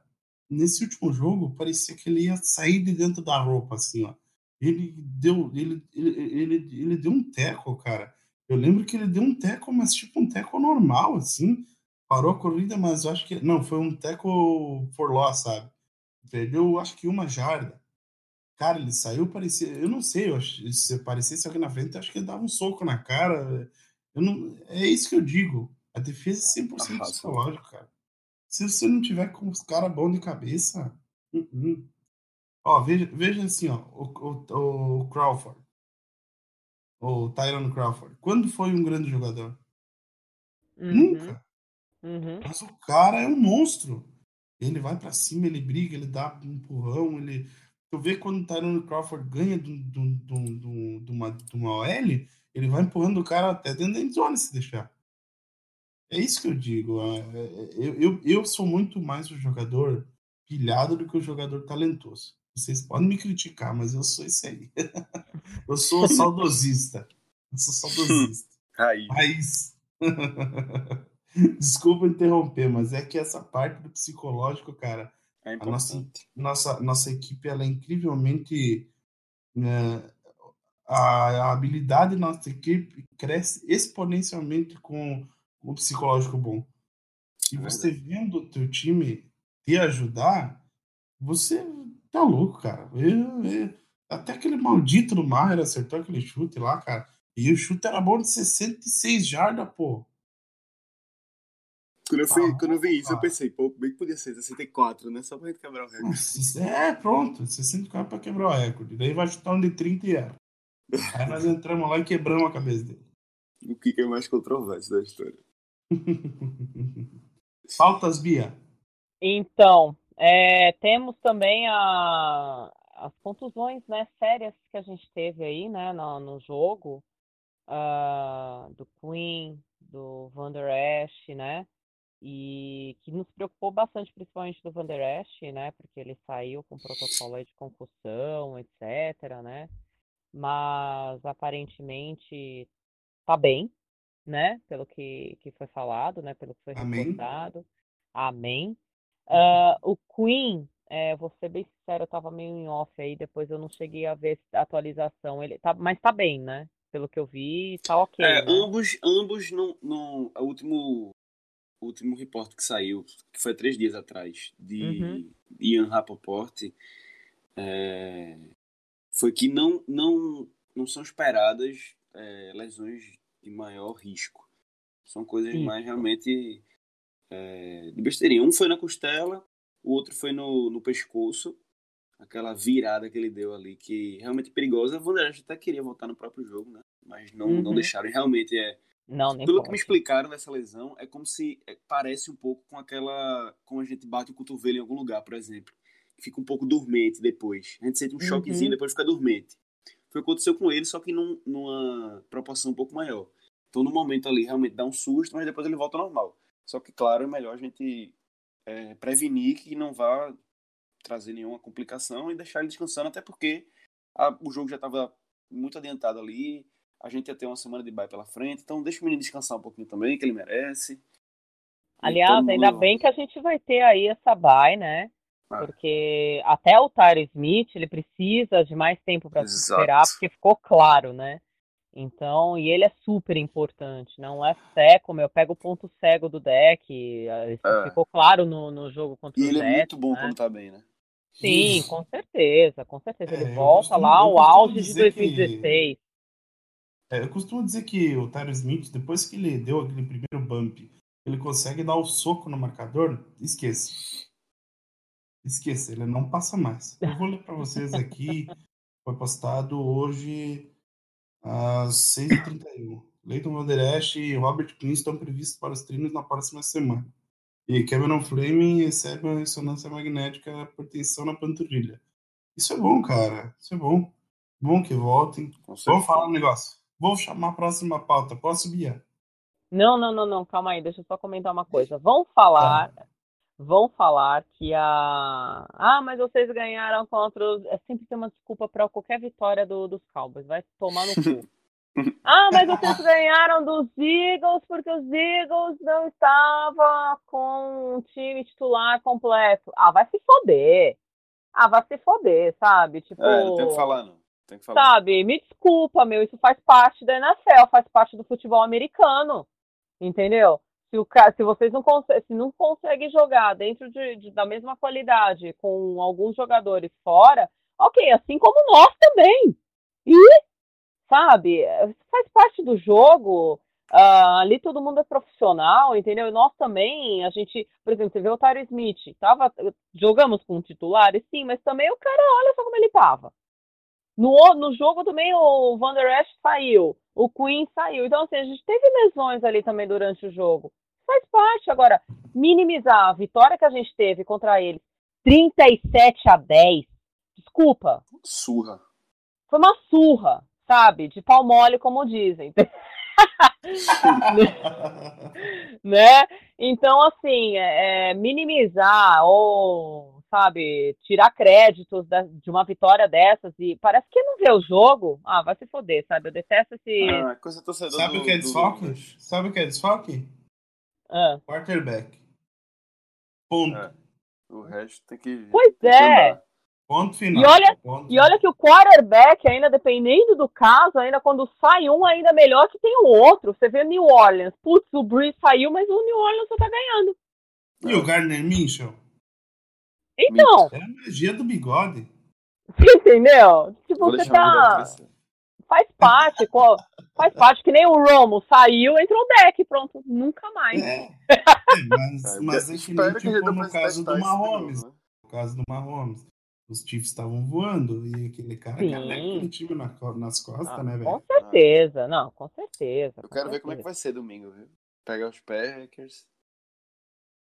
nesse último jogo, parecia que ele ia sair de dentro da roupa, assim, ó ele deu, ele, ele, ele, ele deu um teco, cara. Eu lembro que ele deu um teco, mas tipo um teco normal, assim. Parou a corrida, mas eu acho que. Não, foi um teco for loss, sabe? Perdeu, acho que uma jarda. Cara, ele saiu, parecia. Eu não sei, eu se aparecesse alguém na frente, acho que ele dava um soco na cara. Eu não, é isso que eu digo. A defesa é 100% psicológica, cara. Se você não tiver com os caras bons de cabeça. Uh -uh. Ó, veja, veja assim, ó, o, o, o Crawford. O Tyron Crawford. Quando foi um grande jogador? Uhum. Nunca. Uhum. Mas o cara é um monstro. Ele vai para cima, ele briga, ele dá um empurrão, ele. Tu vê quando o Tyron Crawford ganha de, de, de, de, uma, de uma OL, ele vai empurrando o cara até dentro da endzone se deixar. É isso que eu digo. É, é, eu, eu, eu sou muito mais o jogador pilhado do que o jogador talentoso. Vocês podem me criticar, mas eu sou esse aí. eu sou saudosista. Eu sou saudosista. Raiz. Raiz. Desculpa interromper, mas é que essa parte do psicológico, cara, é a nossa, nossa, nossa equipe ela é incrivelmente. Né, a, a, habilidade da nossa equipe cresce exponencialmente com, com o psicológico bom. E você vendo o teu time te ajudar, você Tá louco, cara. Eu, eu, até aquele maldito do Maher acertou aquele chute lá, cara. E o chute era bom de 66 jardas, pô. Quando eu, fui, quando eu vi isso, eu pensei, pô, bem que podia ser 64, né? Só pra gente quebrar o recorde. É, pronto, 64 pra quebrar o recorde. Daí vai chutar um de 30 e era. Aí nós entramos lá e quebramos a cabeça dele. O que é mais controverso da história? Faltas, Bia. Então, é, temos também a, as contusões né, sérias que a gente teve aí né, no, no jogo, uh, do Queen, do Van Der Esch, né? E que nos preocupou bastante, principalmente do Van Der Esch, né? Porque ele saiu com protocolo de concussão, etc, né? Mas aparentemente tá bem, né? Pelo que, que foi falado, né? Pelo que foi Amém. reportado. Amém. Ah, o Queen, é, vou ser bem sincero, eu tava meio em off aí, depois eu não cheguei a ver a atualização. Ele tá, mas tá bem, né? Pelo que eu vi, tá ok. É, né? ambos, ambos no, no o último, o último repórter que saiu, que foi três dias atrás, de Uhum. Ian Rapoport, é, foi que não, não, não são esperadas é, lesões de maior risco. São coisas Isso. mais realmente é, de besteirinha. Um foi na costela, o outro foi no, no pescoço. Aquela virada que ele deu ali, que realmente perigosa. O Vanderbilt até queria voltar no próprio jogo, né? Mas não, não Uhum. deixaram. E realmente é, Não, nem pelo que me pode. explicaram dessa lesão, é como se é, parece um pouco com aquela. Como a gente bate o cotovelo em algum lugar, por exemplo. Fica um pouco dormente depois. A gente sente um Uhum. choquezinho depois fica dormente. Foi o que aconteceu com ele, só que num- numa proporção um pouco maior. Então, no momento ali, realmente dá um susto, mas depois ele volta ao normal. Só que, claro, é melhor a gente é, prevenir que não vá trazer nenhuma complicação e deixar ele descansando, até porque a- o jogo já estava muito adiantado ali. A gente ia ter uma semana de bye pela frente, então deixa o menino descansar um pouquinho também, que ele merece. E Aliás, todo ainda mundo- bem que a gente vai ter aí essa bye, né? Ah. Porque até o Tyre Smith, ele precisa de mais tempo para se recuperar, porque ficou claro, né? Então, e ele é super importante, não é seco, meu, pega o ponto cego do deck, eh, É. ficou claro no, no jogo contra E o ele é muito bom né? quando tá bem, né? Sim, com certeza, com certeza. É, Ele eu volta lá ao auge de dizer que- 2016. É, eu costumo dizer que o Tyler Smith, depois que ele deu aquele primeiro bump, ele consegue dar o soco no marcador, esqueça. Esqueça, ele não passa mais. Eu vou ler para vocês aqui, foi postado hoje às 6h31. Leighton Vander Esch e Robert Quinn estão previstos para os treinos na próxima semana. E Cameron Fleming recebe uma ressonância magnética por tensão na panturrilha. Isso é bom, cara. Isso é bom. Bom que voltem. Vamos falar um negócio. Vou chamar a próxima pauta. Posso, Bia? Não, não, não, não, calma aí, deixa eu só comentar uma coisa. Vão falar, vão falar que a. Ah, mas vocês ganharam contra os. É sempre tem uma desculpa para qualquer vitória do- dos Cowboys, vai tomar no cu. Ah, mas vocês ganharam dos Eagles porque os Eagles não estavam com um time titular completo. Ah, vai se foder. Ah, vai se foder, sabe? Tipo, É, não tem o que falar, não. Tem que falar. Sabe, me desculpa, meu, isso faz parte da NFL, faz parte do futebol americano. Entendeu? Se, o, se vocês não, conse- se não conseguem jogar dentro de, de- da mesma qualidade com alguns jogadores fora, ok, assim como nós também. E, sabe, faz parte do jogo. ah, ali todo mundo é profissional, entendeu? E nós também, a gente, por exemplo, você vê o Tyro Smith, tava, jogamos com titulares, sim, mas também o cara, olha só como ele tava. No, no jogo também o Van Der Esch saiu, o Queen saiu. Então, assim, a gente teve lesões ali também durante o jogo. Faz parte. Agora, minimizar a vitória que a gente teve contra eles, 37 a 10. Desculpa, Surra. foi uma surra, sabe? De pau mole, como dizem. né? Então, assim, é, é, minimizar ou, sabe, tirar créditos da- de uma vitória dessas e parece que não vê o jogo. Ah, vai se foder, sabe? Eu detesto esse. Ah, coisa torcedor Sabe do, o que é do- desfoque? Sabe o que é desfoque? Ah. Quarterback. Ponto. É. O resto tem que. Pois tem que é. Ponto final. E olha- Ponto E olha que o quarterback, ainda dependendo do caso, ainda quando sai um, ainda melhor que tem o outro. Você vê New Orleans. Putz, o Breeze saiu, mas o New Orleans só tá ganhando. E o Gardner Minshew? Então, É a magia do bigode. você entendeu? Tipo, Vou você o tá. Faz parte, co- faz parte, que nem o Romo saiu, entrou o deck, pronto, nunca mais. É. É, mas, É, mas é que nem que tipo, no caso do Mahomes. né? No caso do Mahomes. Os Chiefs estavam voando e aquele cara Sim. carrega aquele time na nas costas, Ah, né, com velho? certeza, não, com certeza. Eu com quero ver como é que certeza. vai ser domingo, viu? Pegar os Packers.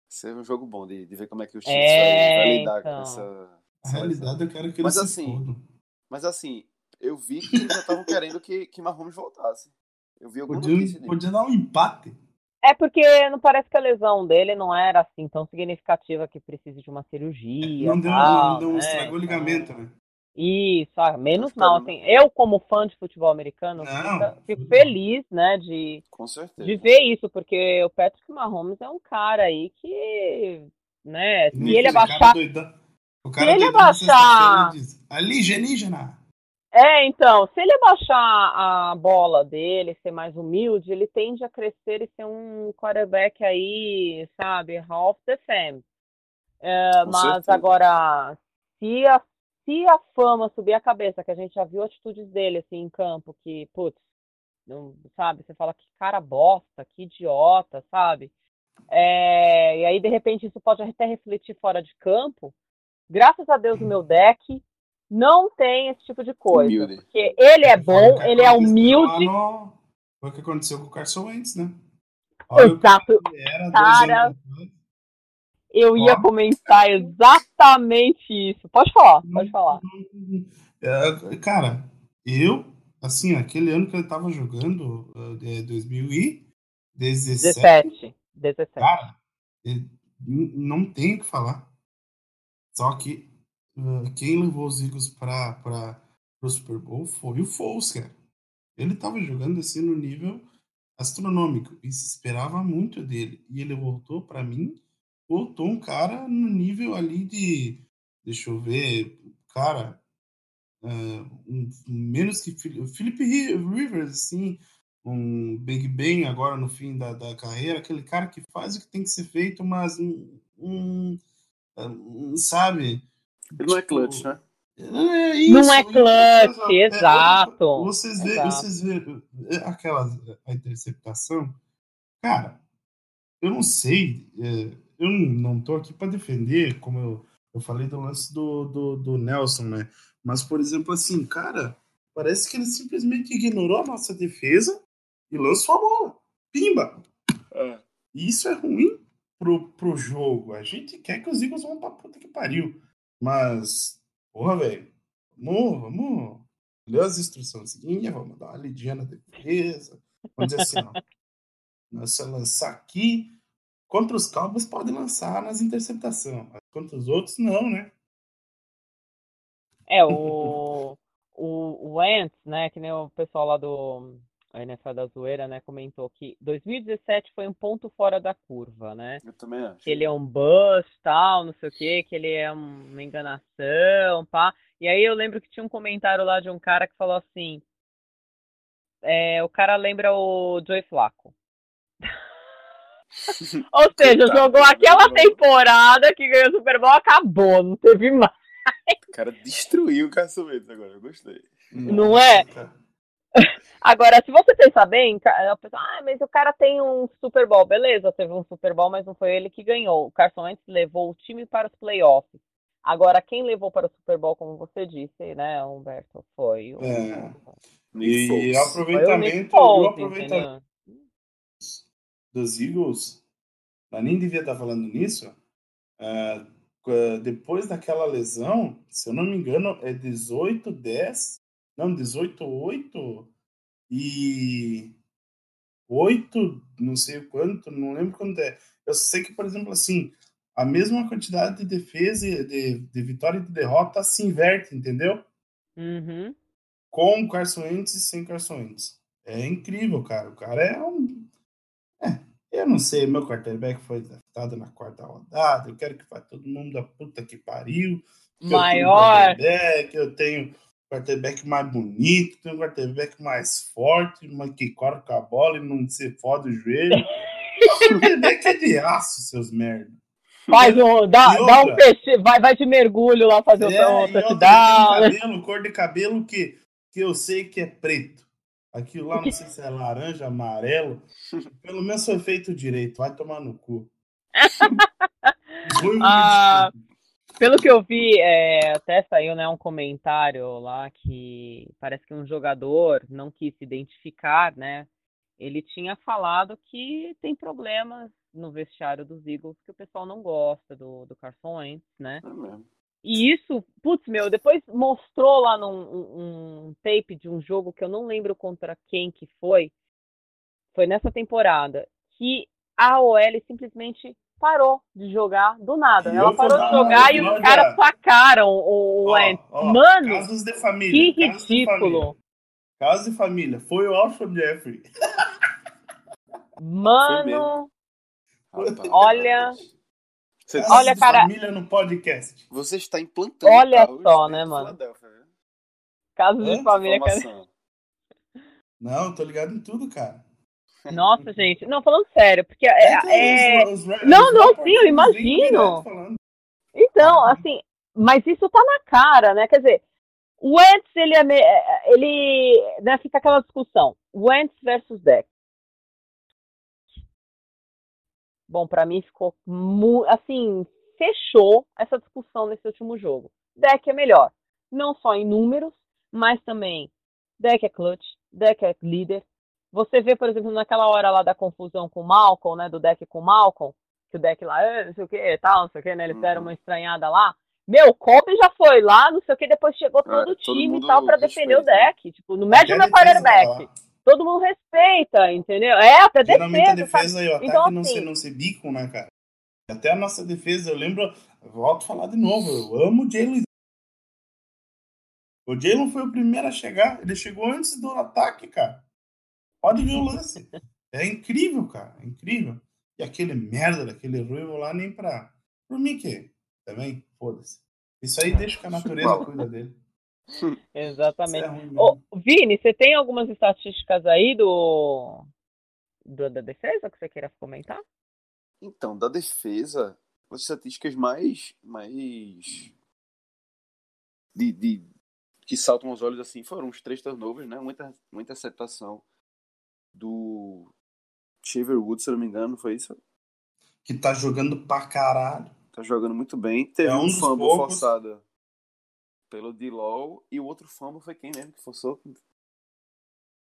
Ser um jogo bom de, de ver como é que o Chiefs É, vai, vai lidar então. com essa. A realidade eu quero que Mas eles se assim. Mas assim, eu vi que eles já estavam querendo que, que Mahomes voltasse. Eu vi alguma notícia Podia, dar um empate. É porque não parece que a lesão dele não era assim tão significativa que precise de uma cirurgia. não deu, tal, não deu um né? estragou o Então, ligamento, né? Isso, ah, menos Tá mal. Assim, eu, como fã de futebol americano, fico tudo feliz, né, de, Com certeza. de ver isso, porque o Patrick Mahomes é um cara aí que, né, se ele abaixar. O cara ele doidão na abaixar- Alienígena. É, então, se ele abaixar a bola dele, ser mais humilde, ele tende a crescer e ser um quarterback aí, sabe, Hall of the Fame. É, mas certeza. agora, se a, se a fama subir a cabeça, que a gente já viu atitudes dele assim em campo, que, putz, não, sabe, você fala que cara bosta, que idiota, sabe? É, e aí, de repente, isso pode até refletir fora de campo. Graças a Deus, o meu deck não tem esse tipo de coisa. Humilde. Porque ele é o bom, ele é humilde. Foi o que aconteceu com o Carson Wentz, né? Olha o que Exato. ele era dois Cara. Eu ia comentar exatamente isso. Pode falar, pode falar. É, cara, eu, assim, aquele ano que ele tava jogando, é, 2017, 17. 17. cara, não tem o que falar. Só que uh, quem levou os Eagles para para o Super Bowl foi o Foles, cara. Ele tava jogando assim no nível astronômico e se esperava muito dele. E ele voltou, para mim, voltou um cara no nível ali de, deixa eu ver, cara, uh, um, menos que Ri- Rivers, assim, um Big Ben agora no fim da, da carreira, aquele cara que faz o que tem que ser feito, mas um, um, um, sabe? Ele não é Tipo, clutch, né? É isso, Não é clutch, é, exato, Vocês vê, exato. vocês vê é, aquela a interceptação, cara, eu não sei, é, eu não tô aqui para defender, como eu, eu falei do lance do, do, do Nelson, né? Mas, por exemplo, assim, cara, parece que ele simplesmente ignorou a nossa defesa e lançou a bola. Pimba! É. E isso é ruim pro, pro jogo. A gente quer que os Eagles vão pra puta que pariu. Mas, porra, velho, vamos, vamos ler as instruçõezinhas, vamos dar uma lidinha na defesa. Vamos dizer assim, ó. Nós só lançar aqui. Contra os Cowboys pode lançar nas interceptações. Mas contra os outros, não, né? É, o, o, o Wentz, né, que nem o pessoal lá do a NFL da Zoeira, né, comentou que 2017 foi um ponto fora da curva, né? Eu também acho. que ele é um bust, tal, não sei o que, que ele é um- uma enganação, pá. E aí eu lembro que tinha um comentário lá de um cara que falou assim, é, o cara lembra o Joey Flacco. Ou seja, Coitado, jogou aquela mano? temporada que ganhou o Super Bowl, acabou, não teve mais. O cara destruiu o caçamento agora, eu gostei. Não é? Agora, se você pensar bem, a pessoa, ah, mas o cara tem um Super Bowl, beleza, teve um Super Bowl, mas não foi ele que ganhou. O Carson Wentz levou o time para os playoffs. Agora, quem levou para o Super Bowl, como você disse, né, Humberto, foi o, É. E foi o Nick aproveitamento, o Foles, aproveitamento? Dos Eagles, eu nem devia estar falando nisso. qu- depois daquela lesão, se eu não me engano, é 18-10, não, 18-8 e 8, não sei o quanto, não lembro quanto é. Eu sei que, por exemplo, assim, a mesma quantidade de defesa, de, de vitória e de derrota se inverte, entendeu? Uhum. com Carson Wentz e sem Carson Wentz. É incrível, cara. O cara é um. Eu não sei, meu quarterback foi draftado na quarta rodada. Eu quero que vá todo mundo da puta que pariu. que Eu tenho Maior. eu tenho quarterback mais bonito, tenho quarterback mais forte, mas que corre com a bola e não se fode o joelho. o quarterback é de aço, seus merda. Faz um, dá, dá um peixe, vai, vai de mergulho lá fazer É, o touchdown. cabelo, cor de cabelo que, que eu sei que é preto. Aquilo lá não sei se é laranja, amarelo. Pelo menos foi feito direito. Vai tomar no cu. Ah, Pelo que eu vi, é, até saiu né, um comentário lá que parece que um jogador não quis se identificar, né? Ele tinha falado que tem problemas no vestiário dos Eagles que o pessoal não gosta do, do Carson Wentz, né? É mesmo. E isso, putz, meu, depois mostrou lá num um, um tape de um jogo que eu não lembro contra quem que foi, foi nessa temporada, que a OL simplesmente parou de jogar do nada. E Ela parou de jogar e os caras sacaram o ó, Mano, casos de família. que ridículo. Caso de família. Foi o Alshon Jeffrey. Mano, olha- Você, Olha, de cara- família no podcast. você está implantando. Olha caos só, né, mano? Casos Hã? de família. cara. Não, tô ligado em tudo, cara. Nossa, gente. Não, falando sério, porque é. É- os- os- Não, os não, sim, eu imagino. Então, assim, mas isso tá na cara, né? Quer dizer, o Wentz, ele é. me- Ele. Né, fica aquela discussão. Wentz versus Deck. Bom, pra mim ficou. mu- Assim, fechou essa discussão nesse último jogo. Deck é melhor. Não só em números, mas também. Deck é clutch, Deck é líder. Você vê, por exemplo, naquela hora lá da confusão com o Malcolm, né? Do deck com o Malcolm, que o deck lá, "Ah, não sei o que, tal, não sei o que, né? Eles deram Uhum. uma estranhada lá. Meu, o Kobe já foi lá, não sei o que, depois chegou todo o todo time e tal pra defender o né? deck. Tipo, não mede o meu quarterback. Todo mundo respeita, entendeu? É, até Geralmente a defesa, sabe? defesa e o ataque Então, não, assim- se, não se bicam, né, cara? Até a nossa defesa, eu lembro, eu volto a falar de novo, eu amo o Jalen. O Jalen foi o primeiro a chegar, ele chegou antes do ataque, cara. Pode ver o lance. É incrível, cara, é incrível. E aquele merda daquele ruivo lá, nem pra. Por mim que? Também, foda-se. Isso aí deixa que a natureza Mal. cuida dele. Exatamente. é ruim. Ô, Vini, você tem algumas estatísticas aí do, do da defesa que você queira comentar? Então, da defesa, as estatísticas mais. mais de, de- que saltam aos olhos assim foram os três turnovers, né? Muita, muita acertação do Shaver Wood, se eu não me engano, foi isso? Que tá jogando pra caralho. Tá jogando muito bem. Teve É um um fumble poucos. forçado pelo D-Law e o outro fumble foi quem mesmo que forçou?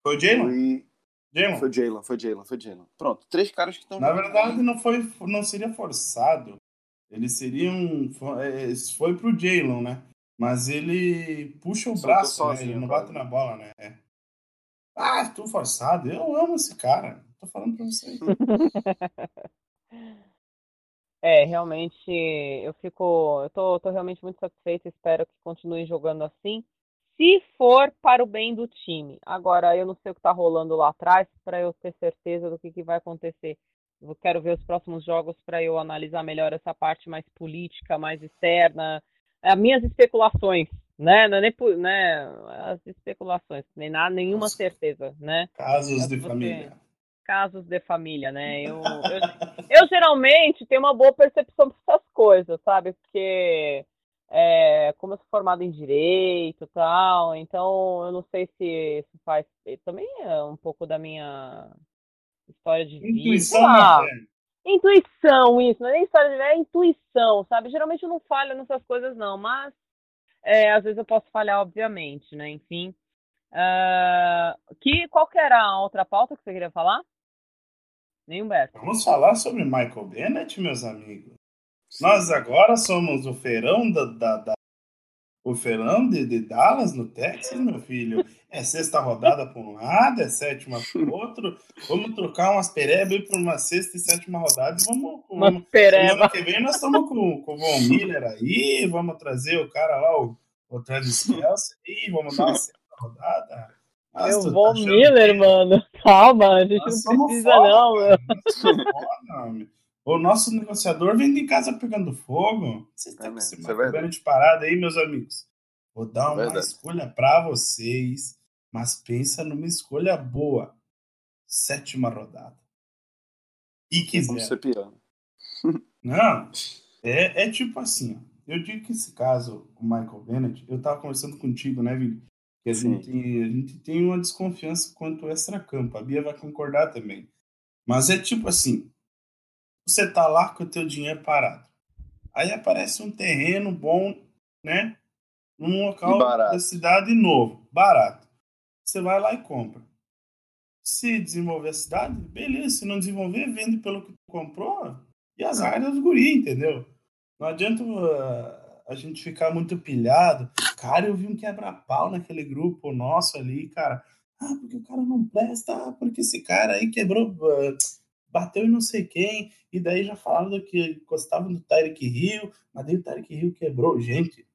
Foi o Jalen? Foi, Jalen? foi Jalen, foi Jalen, foi Jalen. Pronto, três caras que estão Na verdade, não foi, não seria forçado. Ele seria um. Foi pro Jalen, né? Mas ele puxa o Soltou braço, né? sozinho, Ele não bate na bola, né? É. Ah, tô forçado. Eu amo esse cara. Tô falando pra vocês. É, realmente, eu fico. Eu tô, tô realmente muito satisfeita, espero que continue jogando assim. Se for para o bem do time. Agora, eu não sei o que tá rolando lá atrás, para eu ter certeza do que, que vai acontecer. Eu quero ver os próximos jogos para eu analisar melhor essa parte mais política, mais externa. As minhas especulações, né? Não é nem, né? As especulações, nem nada, nenhuma certeza, né? Casos É de você. família. Casos de família, né? Eu, eu, eu geralmente tenho uma boa percepção dessas coisas, sabe? Porque é, como eu sou formada em direito e tal, então eu não sei se isso faz. Também é um pouco da minha história de vida. Intuição materna. Intuição, isso, não é nem história de vida, é intuição, sabe? Geralmente eu não falho nessas coisas, não, mas é, às vezes eu posso falhar, obviamente, né? Enfim. Ah, que, qual que era a outra pauta que você queria falar? Nem Humberto. Vamos falar sobre Michael Bennett, meus amigos. Nós agora somos o feirão da, da, da- o feirão de, de Dallas no Texas, meu filho. É sexta rodada para um lado, é sétima para o outro. Vamos trocar umas perebas por uma sexta e sétima rodada e vamos. Uma vamos pereba. semana que vem nós estamos com, com o Von Miller aí, vamos trazer o cara lá, o, o Travis Kelce, e vamos dar uma sexta rodada. Nossa, Eu tá vou achando Miller, que- mano. Calma, a gente nós não precisa, foda, não, meu. O nosso negociador vem de casa pegando fogo. Vocês É estão com esse é. Bennett parado aí, meus amigos. Vou dar uma Verdade. escolha pra vocês, mas pensa numa escolha boa. Sétima rodada. E Vamos quiser. ser pior. Não, é, é tipo assim, ó. Eu digo que esse caso, o Michael Bennett, eu tava conversando contigo, né, Vini? Que a gente, a gente tem uma desconfiança quanto ao extracampo. A Bia vai concordar também. Mas é tipo assim, você tá lá com o teu dinheiro parado. Aí aparece um terreno bom, né? Num local da cidade novo, barato. Você vai lá e compra. Se desenvolver a cidade, beleza. Se não desenvolver, vende pelo que tu comprou e azar é dos guri, entendeu? Não adianta uh, a gente ficar muito pilhado. Cara, eu vi um quebra-pau naquele grupo nosso ali, cara. Ah, porque o cara não presta, ah, porque esse cara aí quebrou. uh, bateu em não sei quem, e daí já falaram que gostava do Tyreek Hill, mas daí o Tyreek Hill quebrou. Gente,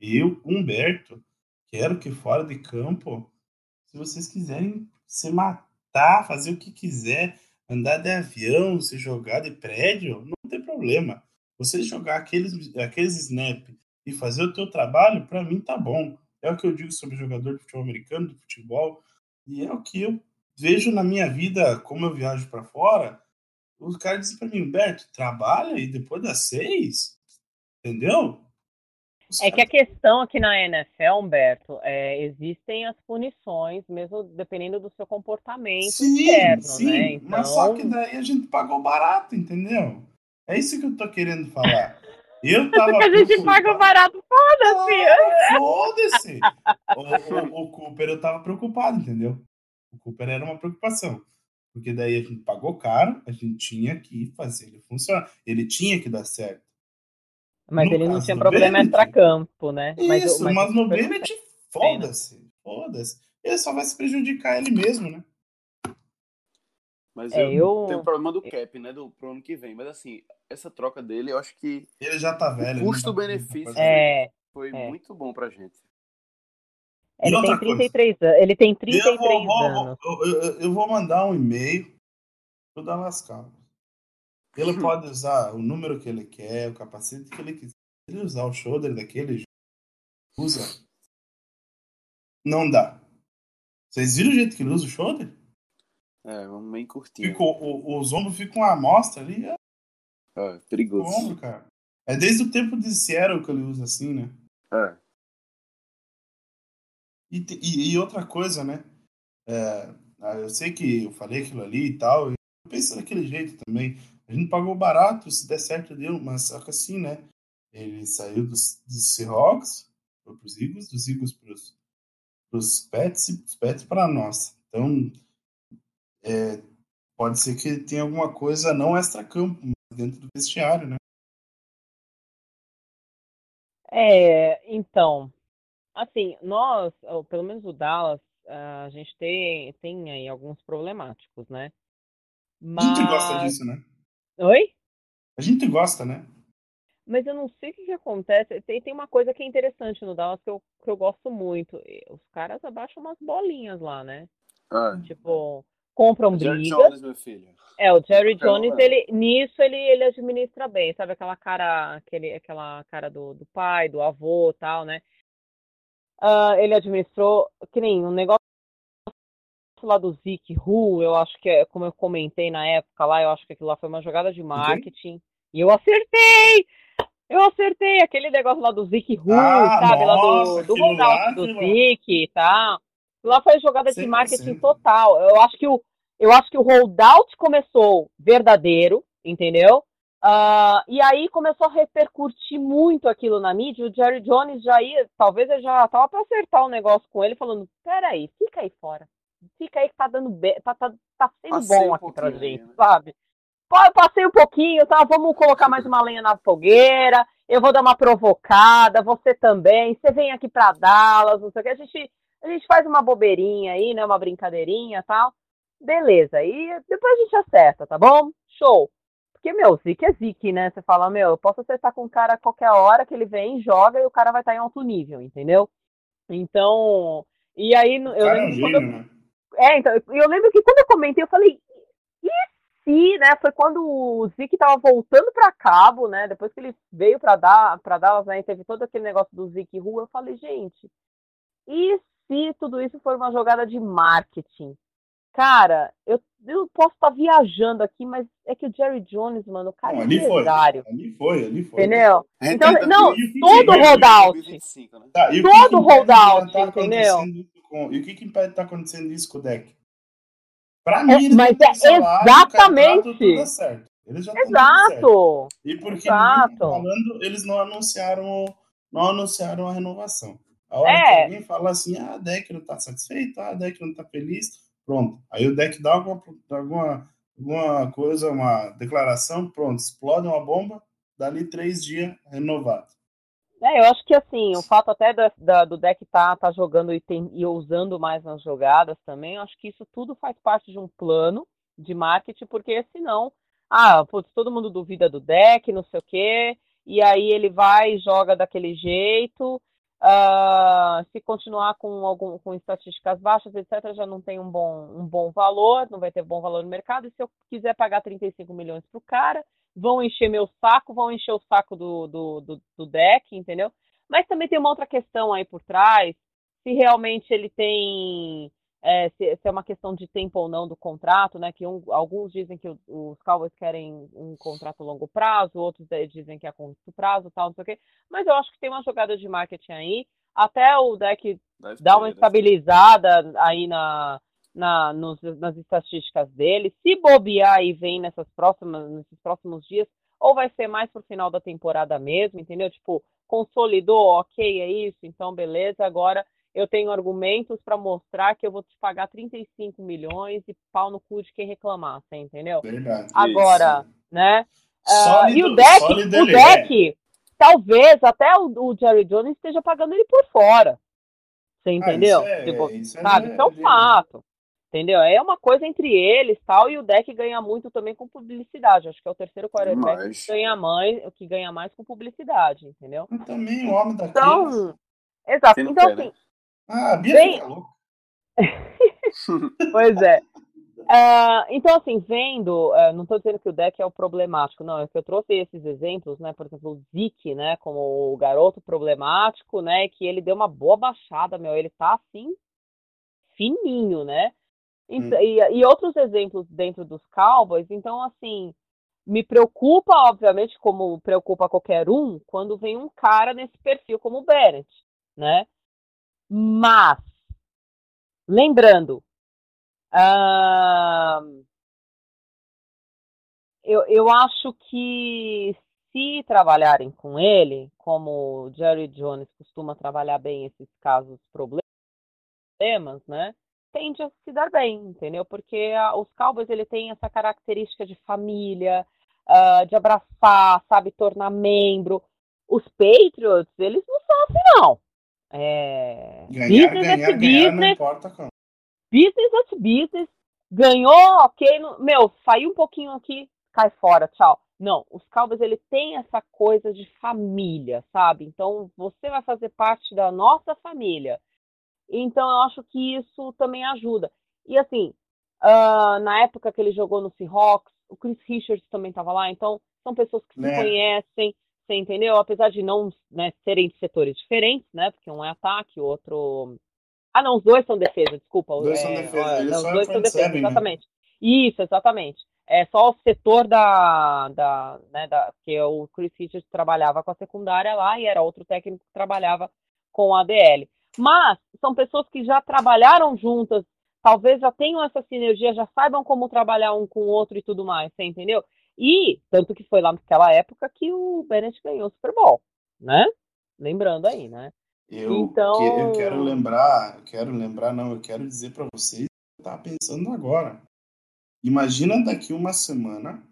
eu, Humberto, quero que fora de campo, se vocês quiserem se matar, fazer o que quiser, andar de avião, se jogar de prédio, não tem problema. Você jogar aqueles, aqueles snap e fazer o teu trabalho, para mim tá bom. É o que eu digo sobre jogador de futebol americano, de futebol, e é o que eu vejo na minha vida, como eu viajo para fora, os caras dizem para mim, Humberto, trabalha e depois das seis, entendeu? Os é caras... que a questão aqui na NFL, Humberto, é, existem as punições, mesmo dependendo do seu comportamento sim, interno, sim, né? Então... Mas só que daí a gente pagou barato, entendeu? É isso que eu tô querendo falar. Eu tava. Porque a gente paga barato, foda-se! Ah, foda-se! o, o, o Cooper eu tava preocupado, entendeu? O Cooper era uma preocupação. Porque daí a gente pagou caro, a gente tinha que fazer ele funcionar. Ele tinha que dar certo. Mas no ele não tinha problema extra-campo, né? Isso, mas, mas, mas no Bennett, foda-se. Foda-se. Ele só vai se prejudicar ele mesmo, né? Mas é, eu, eu tenho o problema do cap, né? Do, pro ano que vem. Mas assim, essa troca dele, eu acho que. Ele já tá velho. O custo-benefício é, foi é. muito bom pra gente. Ele tem 33 anos. Ele tem 33 eu vou, anos. Eu, eu, eu, vou mandar um e-mail pro Dallas Cowboys. Ele hum. pode usar o número que ele quer, o capacete que ele quiser. Se ele usar o shoulder daquele, usa. Não dá. Vocês viram o jeito que ele usa o shoulder? É, um meio curtinho. Ficou, o, os ombros ficam uma amostra ali. É, é perigoso. Ombro, cara. É desde o tempo de Seattle que ele usa assim, né? É. E, e, e outra coisa, né? É, ah, eu sei que eu falei aquilo ali e tal, e eu penso daquele jeito também. A gente pagou barato, se der certo deu, mas só que assim, né? Ele saiu dos, dos Seahawks, foi pros Eagles, dos Eagles pros, pros Pets e dos Pets para nós. Então, é, pode ser que tenha alguma coisa não extra-campo, mas dentro do vestiário, né? É, então, assim, nós, ou pelo menos o Dallas, a gente tem, tem aí alguns problemáticos, né? Mas... A gente gosta disso, né? Oi? A gente gosta, né? Mas eu não sei o que, que acontece. Tem, tem uma coisa que é interessante no Dallas que eu, que eu gosto muito. Os caras abaixam umas bolinhas lá, né? Ah. Tipo, compram brigas. Jerry Jones, meu filho. É, o Jerry Jones, ele, nisso ele, ele administra bem, sabe? Aquela cara, aquele, aquela cara do, do pai, do avô tal, né? Uh, ele administrou, que nem um negócio lá do Zik Ru, eu acho que é, como eu comentei na época lá, eu acho que aquilo lá foi uma jogada de marketing. Okay. E eu acertei! Eu acertei aquele negócio lá do Zik Ru, ah, sabe? Nossa, lá do, do rollout do Zik e tal. Lá foi jogada de marketing total. Eu acho que o, eu acho que o holdout começou verdadeiro, entendeu? Uh, e aí começou a repercutir muito aquilo na mídia. O Jerry Jones já ia, talvez ele já tava para acertar o um negócio com ele, falando: peraí, fica aí fora. Fica aí que tá dando bem, tá, tá, tá sendo Passei bom um aqui pra gente, né? sabe? Passei um pouquinho, tá? Vamos colocar mais uma lenha na fogueira. Eu vou dar uma provocada, você também. Você vem aqui pra Dallas, não sei o que. A gente, a gente faz uma bobeirinha aí, né? Uma brincadeirinha tal. Beleza. E depois a gente acerta, tá bom? Show. Porque, meu, Zik é Zik, né? Você fala, meu, eu posso acertar com o cara a qualquer hora que ele vem, joga e o cara vai estar em alto nível, entendeu? Então, e aí eu lembro. Eu... né? é, então, eu lembro que quando eu comentei, eu falei, e se, né? Foi quando o Zik tava voltando para cabo, né? Depois que ele veio para dar para Dallas, né? Teve todo aquele negócio do Zik Rua, eu falei, gente, e se tudo isso for uma jogada de marketing? Cara, eu, eu posso estar tá viajando aqui, mas é que o Jerry Jones, mano, o cara não, é empresário. Foi, ali foi, ali foi. Entendeu? Então, não, todo rollout. Né? Tá, todo rollout, tá entendeu? Com, e o que que tá acontecendo isso com o deck? Pra mim, é, mas é salário, exatamente. Tudo certo. Eles já Exato. E porque Exato. falando, eles não anunciaram, não anunciaram a renovação. A hora é. que alguém fala assim, ah, a deck não tá satisfeito, ah, a deck não tá feliz, Pronto. Aí o deck dá alguma, alguma, alguma coisa, uma declaração, pronto, explode uma bomba, dali três dias renovado. É, eu acho que assim, o fato até da, da, do deck tá, tá jogando e, tem, e usando mais nas jogadas também, eu acho que isso tudo faz parte de um plano de marketing, porque senão, ah, putz, todo mundo duvida do deck, não sei o quê, e aí ele vai e joga daquele jeito. Uh, se continuar com algum com estatísticas baixas, etc., já não tem um bom, um bom valor, não vai ter bom valor no mercado. E se eu quiser pagar 35 milhões para o cara, vão encher meu saco, vão encher o saco do, do, do, do deck, entendeu? Mas também tem uma outra questão aí por trás, se realmente ele tem é, se, se, é uma questão de tempo ou não do contrato, né? Que um, alguns dizem que os Cowboys querem um contrato a longo prazo, outros dizem que é a curto prazo, tal, não sei o quê. Mas eu acho que tem uma jogada de marketing aí. Até o deck dá uma estabilizada aí na, na, nos, nas estatísticas dele. Se bobear e vem nessas próximas, nesses próximos dias, ou vai ser mais pro final da temporada mesmo, entendeu? Tipo, consolidou, ok, é isso, então beleza, agora eu tenho argumentos para mostrar que eu vou te pagar 35 milhões e pau no cu de quem reclamar, você entendeu? Verdade. Agora, isso. né? Sólido, uh, e o deck, o deck, é. talvez até o, o, Jerry Jones esteja pagando ele por fora. Você entendeu? Ah, isso é, tipo, isso é, sabe? Isso é um fato. Entendeu? É uma coisa entre eles tal, e o deck ganha muito também com publicidade. Acho que é o terceiro quarterback que ganha mais, que ganha mais com publicidade, entendeu? Eu também o homem da Então, exato. Então, assim, né? Ah, a Bia Bem... fica louca. pois é. Uh, então, assim, vendo, uh, não estou dizendo que o deck é o problemático, não, é que eu trouxe esses exemplos, né, por exemplo, o Zeke, né, como o garoto problemático, né, que ele deu uma boa baixada, meu, ele tá, assim, fininho, né, e, hum. e, e outros exemplos dentro dos Cowboys, então, assim, me preocupa, obviamente, como preocupa qualquer um, quando vem um cara nesse perfil como o Bennett, né, mas, lembrando, uh, eu, eu acho que se trabalharem com ele, como o Jerry Jones costuma trabalhar bem esses casos problemas, né? Tende a se dar bem, entendeu? Porque a, os Cowboys ele tem essa característica de família, uh, de abraçar, sabe, tornar membro. Os Patriots, eles não são assim, não. É... Ganhar, business ganhar, ganhar, business. não importa como. Business at business. Ganhou, ok. No... Meu, saiu um pouquinho aqui, cai fora, tchau. Não, os Cowboys, ele tem essa coisa de família, sabe? Então, você vai fazer parte da nossa família. Então, eu acho que isso também ajuda. E, assim, uh, na época que ele jogou no Seahawks, o Chris Richards também estava lá. Então, são pessoas que né? se conhecem, você entendeu? Apesar de não né, serem de setores diferentes, né? Porque um é ataque, o outro. Ah, não, os dois são defesa, desculpa. Os dois é, são defesa, não, os dois são defesa, né? exatamente. Isso, exatamente. É só o setor da, da, né, da. Que o Chris Richards trabalhava com a secundária lá e era outro técnico que trabalhava com a DL. Mas são pessoas que já trabalharam juntas, talvez já tenham essa sinergia, já saibam como trabalhar um com o outro e tudo mais, você entendeu? E tanto que foi lá naquela época que o Bennett ganhou o Super Bowl, né? Lembrando aí, né? Eu, então... que, eu quero lembrar, quero lembrar, não, eu quero dizer para vocês, eu tava pensando agora. Imagina daqui uma semana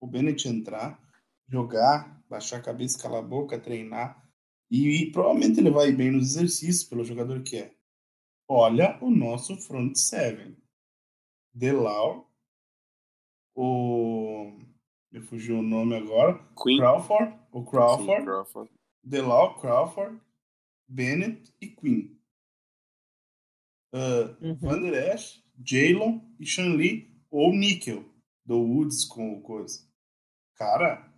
o Bennett entrar, jogar, baixar a cabeça, calar a boca, treinar, e, e provavelmente ele vai bem nos exercícios pelo jogador que é. Olha o nosso front seven. Delau, o. Me fugiu o nome agora. Queen. Crawford. O Crawford. Sim, Crawford. Delau, Crawford, Bennett e Queen. Uh, uhum. Van Der Esch, Jalen e Sean Lee ou Nickel do Woods com o coisa. Cara,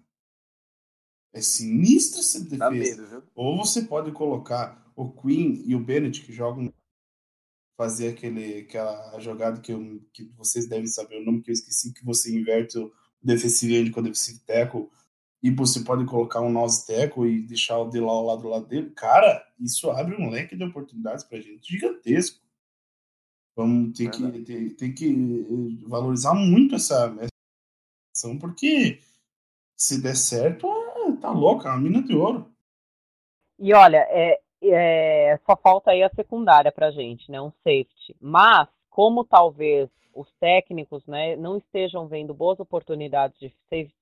é sinistra essa defesa. Medo, ou você pode colocar o Queen e o Bennett que jogam fazer aquele, aquela jogada que, eu, que vocês devem saber o nome que eu esqueci, que você inverte o defensive end com o defensive tackle e você pode colocar um nose tackle e deixar o de lá ao lado do lado dele. Cara, isso abre um leque de oportunidades pra gente gigantesco. Vamos ter, que, ter, ter, que eh, valorizar muito essa, ação, porque se der certo, é, tá louca, é uma mina de ouro. E olha, é, é, só falta aí a secundária para gente, né? Um safety. Mas, como talvez os técnicos né, não estejam vendo boas oportunidades de safety,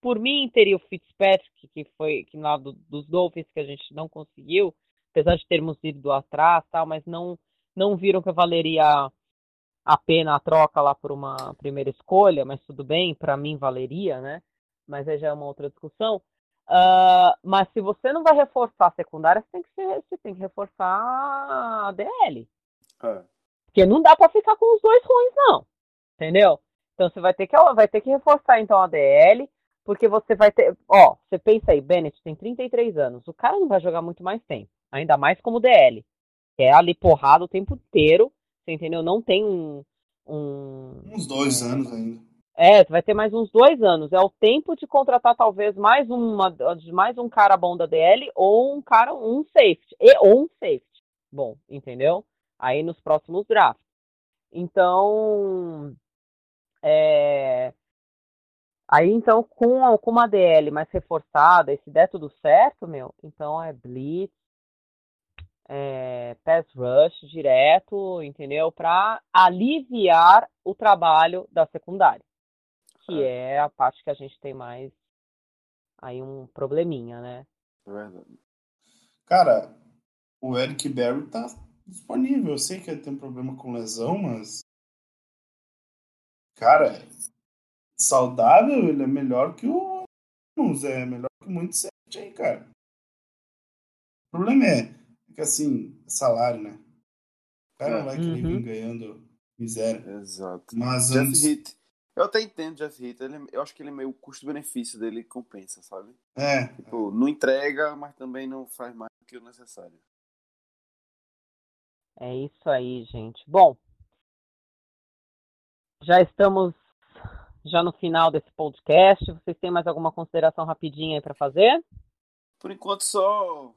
por mim teria o Fitzpatrick, que foi que lá do, dos Dolphins que a gente não conseguiu, apesar de termos ido atrás, tal, mas não, não viram que valeria a pena a troca lá por uma primeira escolha, mas tudo bem, para mim valeria, né? Mas aí já é uma outra discussão. Uh, mas se você não vai reforçar a secundária, você tem que, ser, você tem que reforçar a DL. É. Porque não dá para ficar com os dois ruins, não. Entendeu? Então você vai ter que, vai ter que reforçar então a DL, porque você vai ter. Ó, você pensa aí, Bennett tem 33 anos. O cara não vai jogar muito mais tempo. Ainda mais como DL. É ali porrada o tempo inteiro. Você entendeu? Não tem um. um Uns dois anos ainda. É, vai ter mais uns dois anos. É o tempo de contratar talvez mais uma, mais um cara bom da DL ou um cara, um safety. E, ou um safety. Bom, entendeu? Aí nos próximos drafts. Então, é... aí então com, com uma DL mais reforçada, e se der tudo certo, meu, então é blitz, é, pass rush direto, entendeu? Para aliviar o trabalho da secundária que é. é a parte que a gente tem mais aí um probleminha, né? É verdade. Cara, o Eric Berry tá disponível. Eu sei que ele tem problema com lesão, mas. Cara, saudável, ele é melhor que o. É melhor que muito certo aí, cara. O problema é que, assim, salário, né? O cara não vai querer uhum. vir ganhando miséria. Exato. Mas Jeff antes... Hit, eu até entendo Jeff Hitter, ele, eu acho que ele é meio o custo-benefício dele compensa, sabe? É. Tipo, não entrega, mas também não faz mais do que o necessário. É isso aí, gente. Bom, já estamos já no final desse podcast. Vocês têm mais alguma consideração rapidinha aí para fazer? Por enquanto, só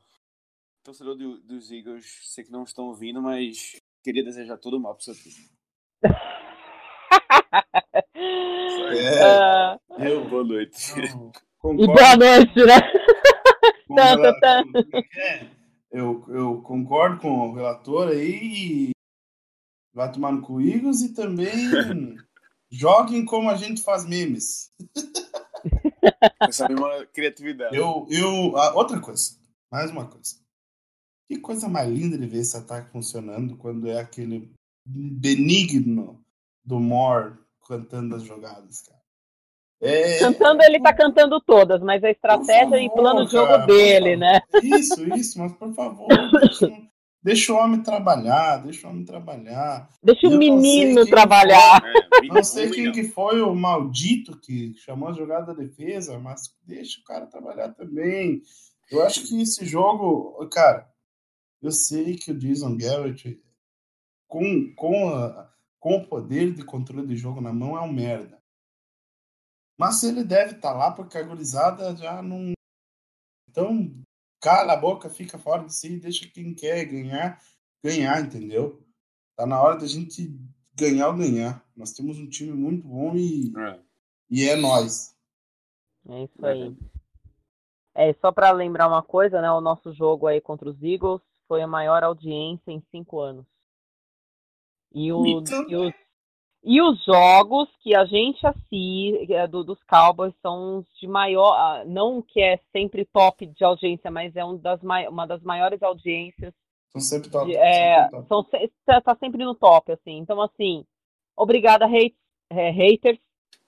torcedor do, dos Eagles, sei que não estão ouvindo, mas queria desejar todo o mal pro seu time. É, uh, eu, boa noite. e boa noite, né? tanto, tanto. É, eu, eu concordo com o relator aí. Vai tomar no cu Eagles e também joguem como a gente faz memes. Essa mesma criatividade. Eu, eu, ah, outra coisa, mais uma coisa. Que coisa mais linda de ver esse ataque funcionando quando é aquele benigno do Moore cantando as jogadas, cara. É... Cantando, ele tá cantando todas, mas a estratégia favor, e plano de jogo cara, dele, né? Isso, isso, mas por favor, deixa, deixa, o homem trabalhar, deixa o homem trabalhar. Deixa o menino trabalhar. É, não sei quem que foi o maldito que chamou a jogada da defesa, mas deixa o cara trabalhar também. Eu acho que esse jogo, cara, eu sei que o Jason Garrett, com, com a, com o poder de controle de jogo na mão é um merda. Mas ele deve estar tá lá porque a gurizada já não. Então, cala a boca, fica fora de si, deixa quem quer ganhar, ganhar, entendeu? Tá na hora da gente ganhar ou ganhar. Nós temos um time muito bom e é, e é nós. É isso aí. É, só para lembrar uma coisa, né? O nosso jogo aí contra os Eagles foi a maior audiência em cinco anos. E, o, e, os, e os jogos que a gente assiste é do, dos Cowboys são os de maior, ah, não que é sempre top de audiência, mas é um das, uma das maiores audiências. São sempre top. De, é, sempre top. São, tá, tá, sempre no top, assim. Então, assim, obrigada, hate, é, haters,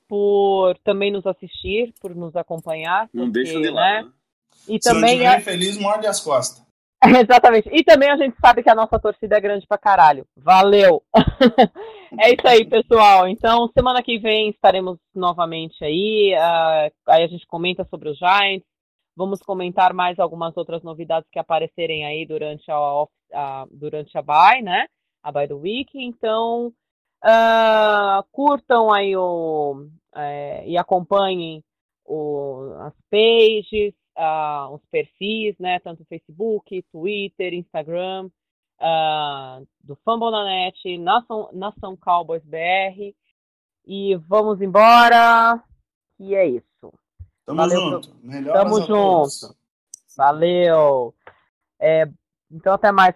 por também nos assistir, por nos acompanhar. Não porque, deixa de lado, né? né? E Se também é... feliz, morde as costas. Exatamente. E também a gente sabe que a nossa torcida é grande pra caralho. Valeu! é isso aí, pessoal. Então, semana que vem estaremos novamente aí. Uh, aí a gente comenta sobre os Giants. Vamos comentar mais algumas outras novidades que aparecerem aí durante a, a durante a bye, né? A bye do week. Então, uh, curtam aí o, uh, e acompanhem o, as pages, uh, os perfis, né, tanto Facebook, Twitter, Instagram, uh, do Fumble na Net, Nação, Nação Cowboys BR. E vamos embora. E é isso. Tamo Valeu junto. Pro... Tamo junto. Valeu. É, então até mais.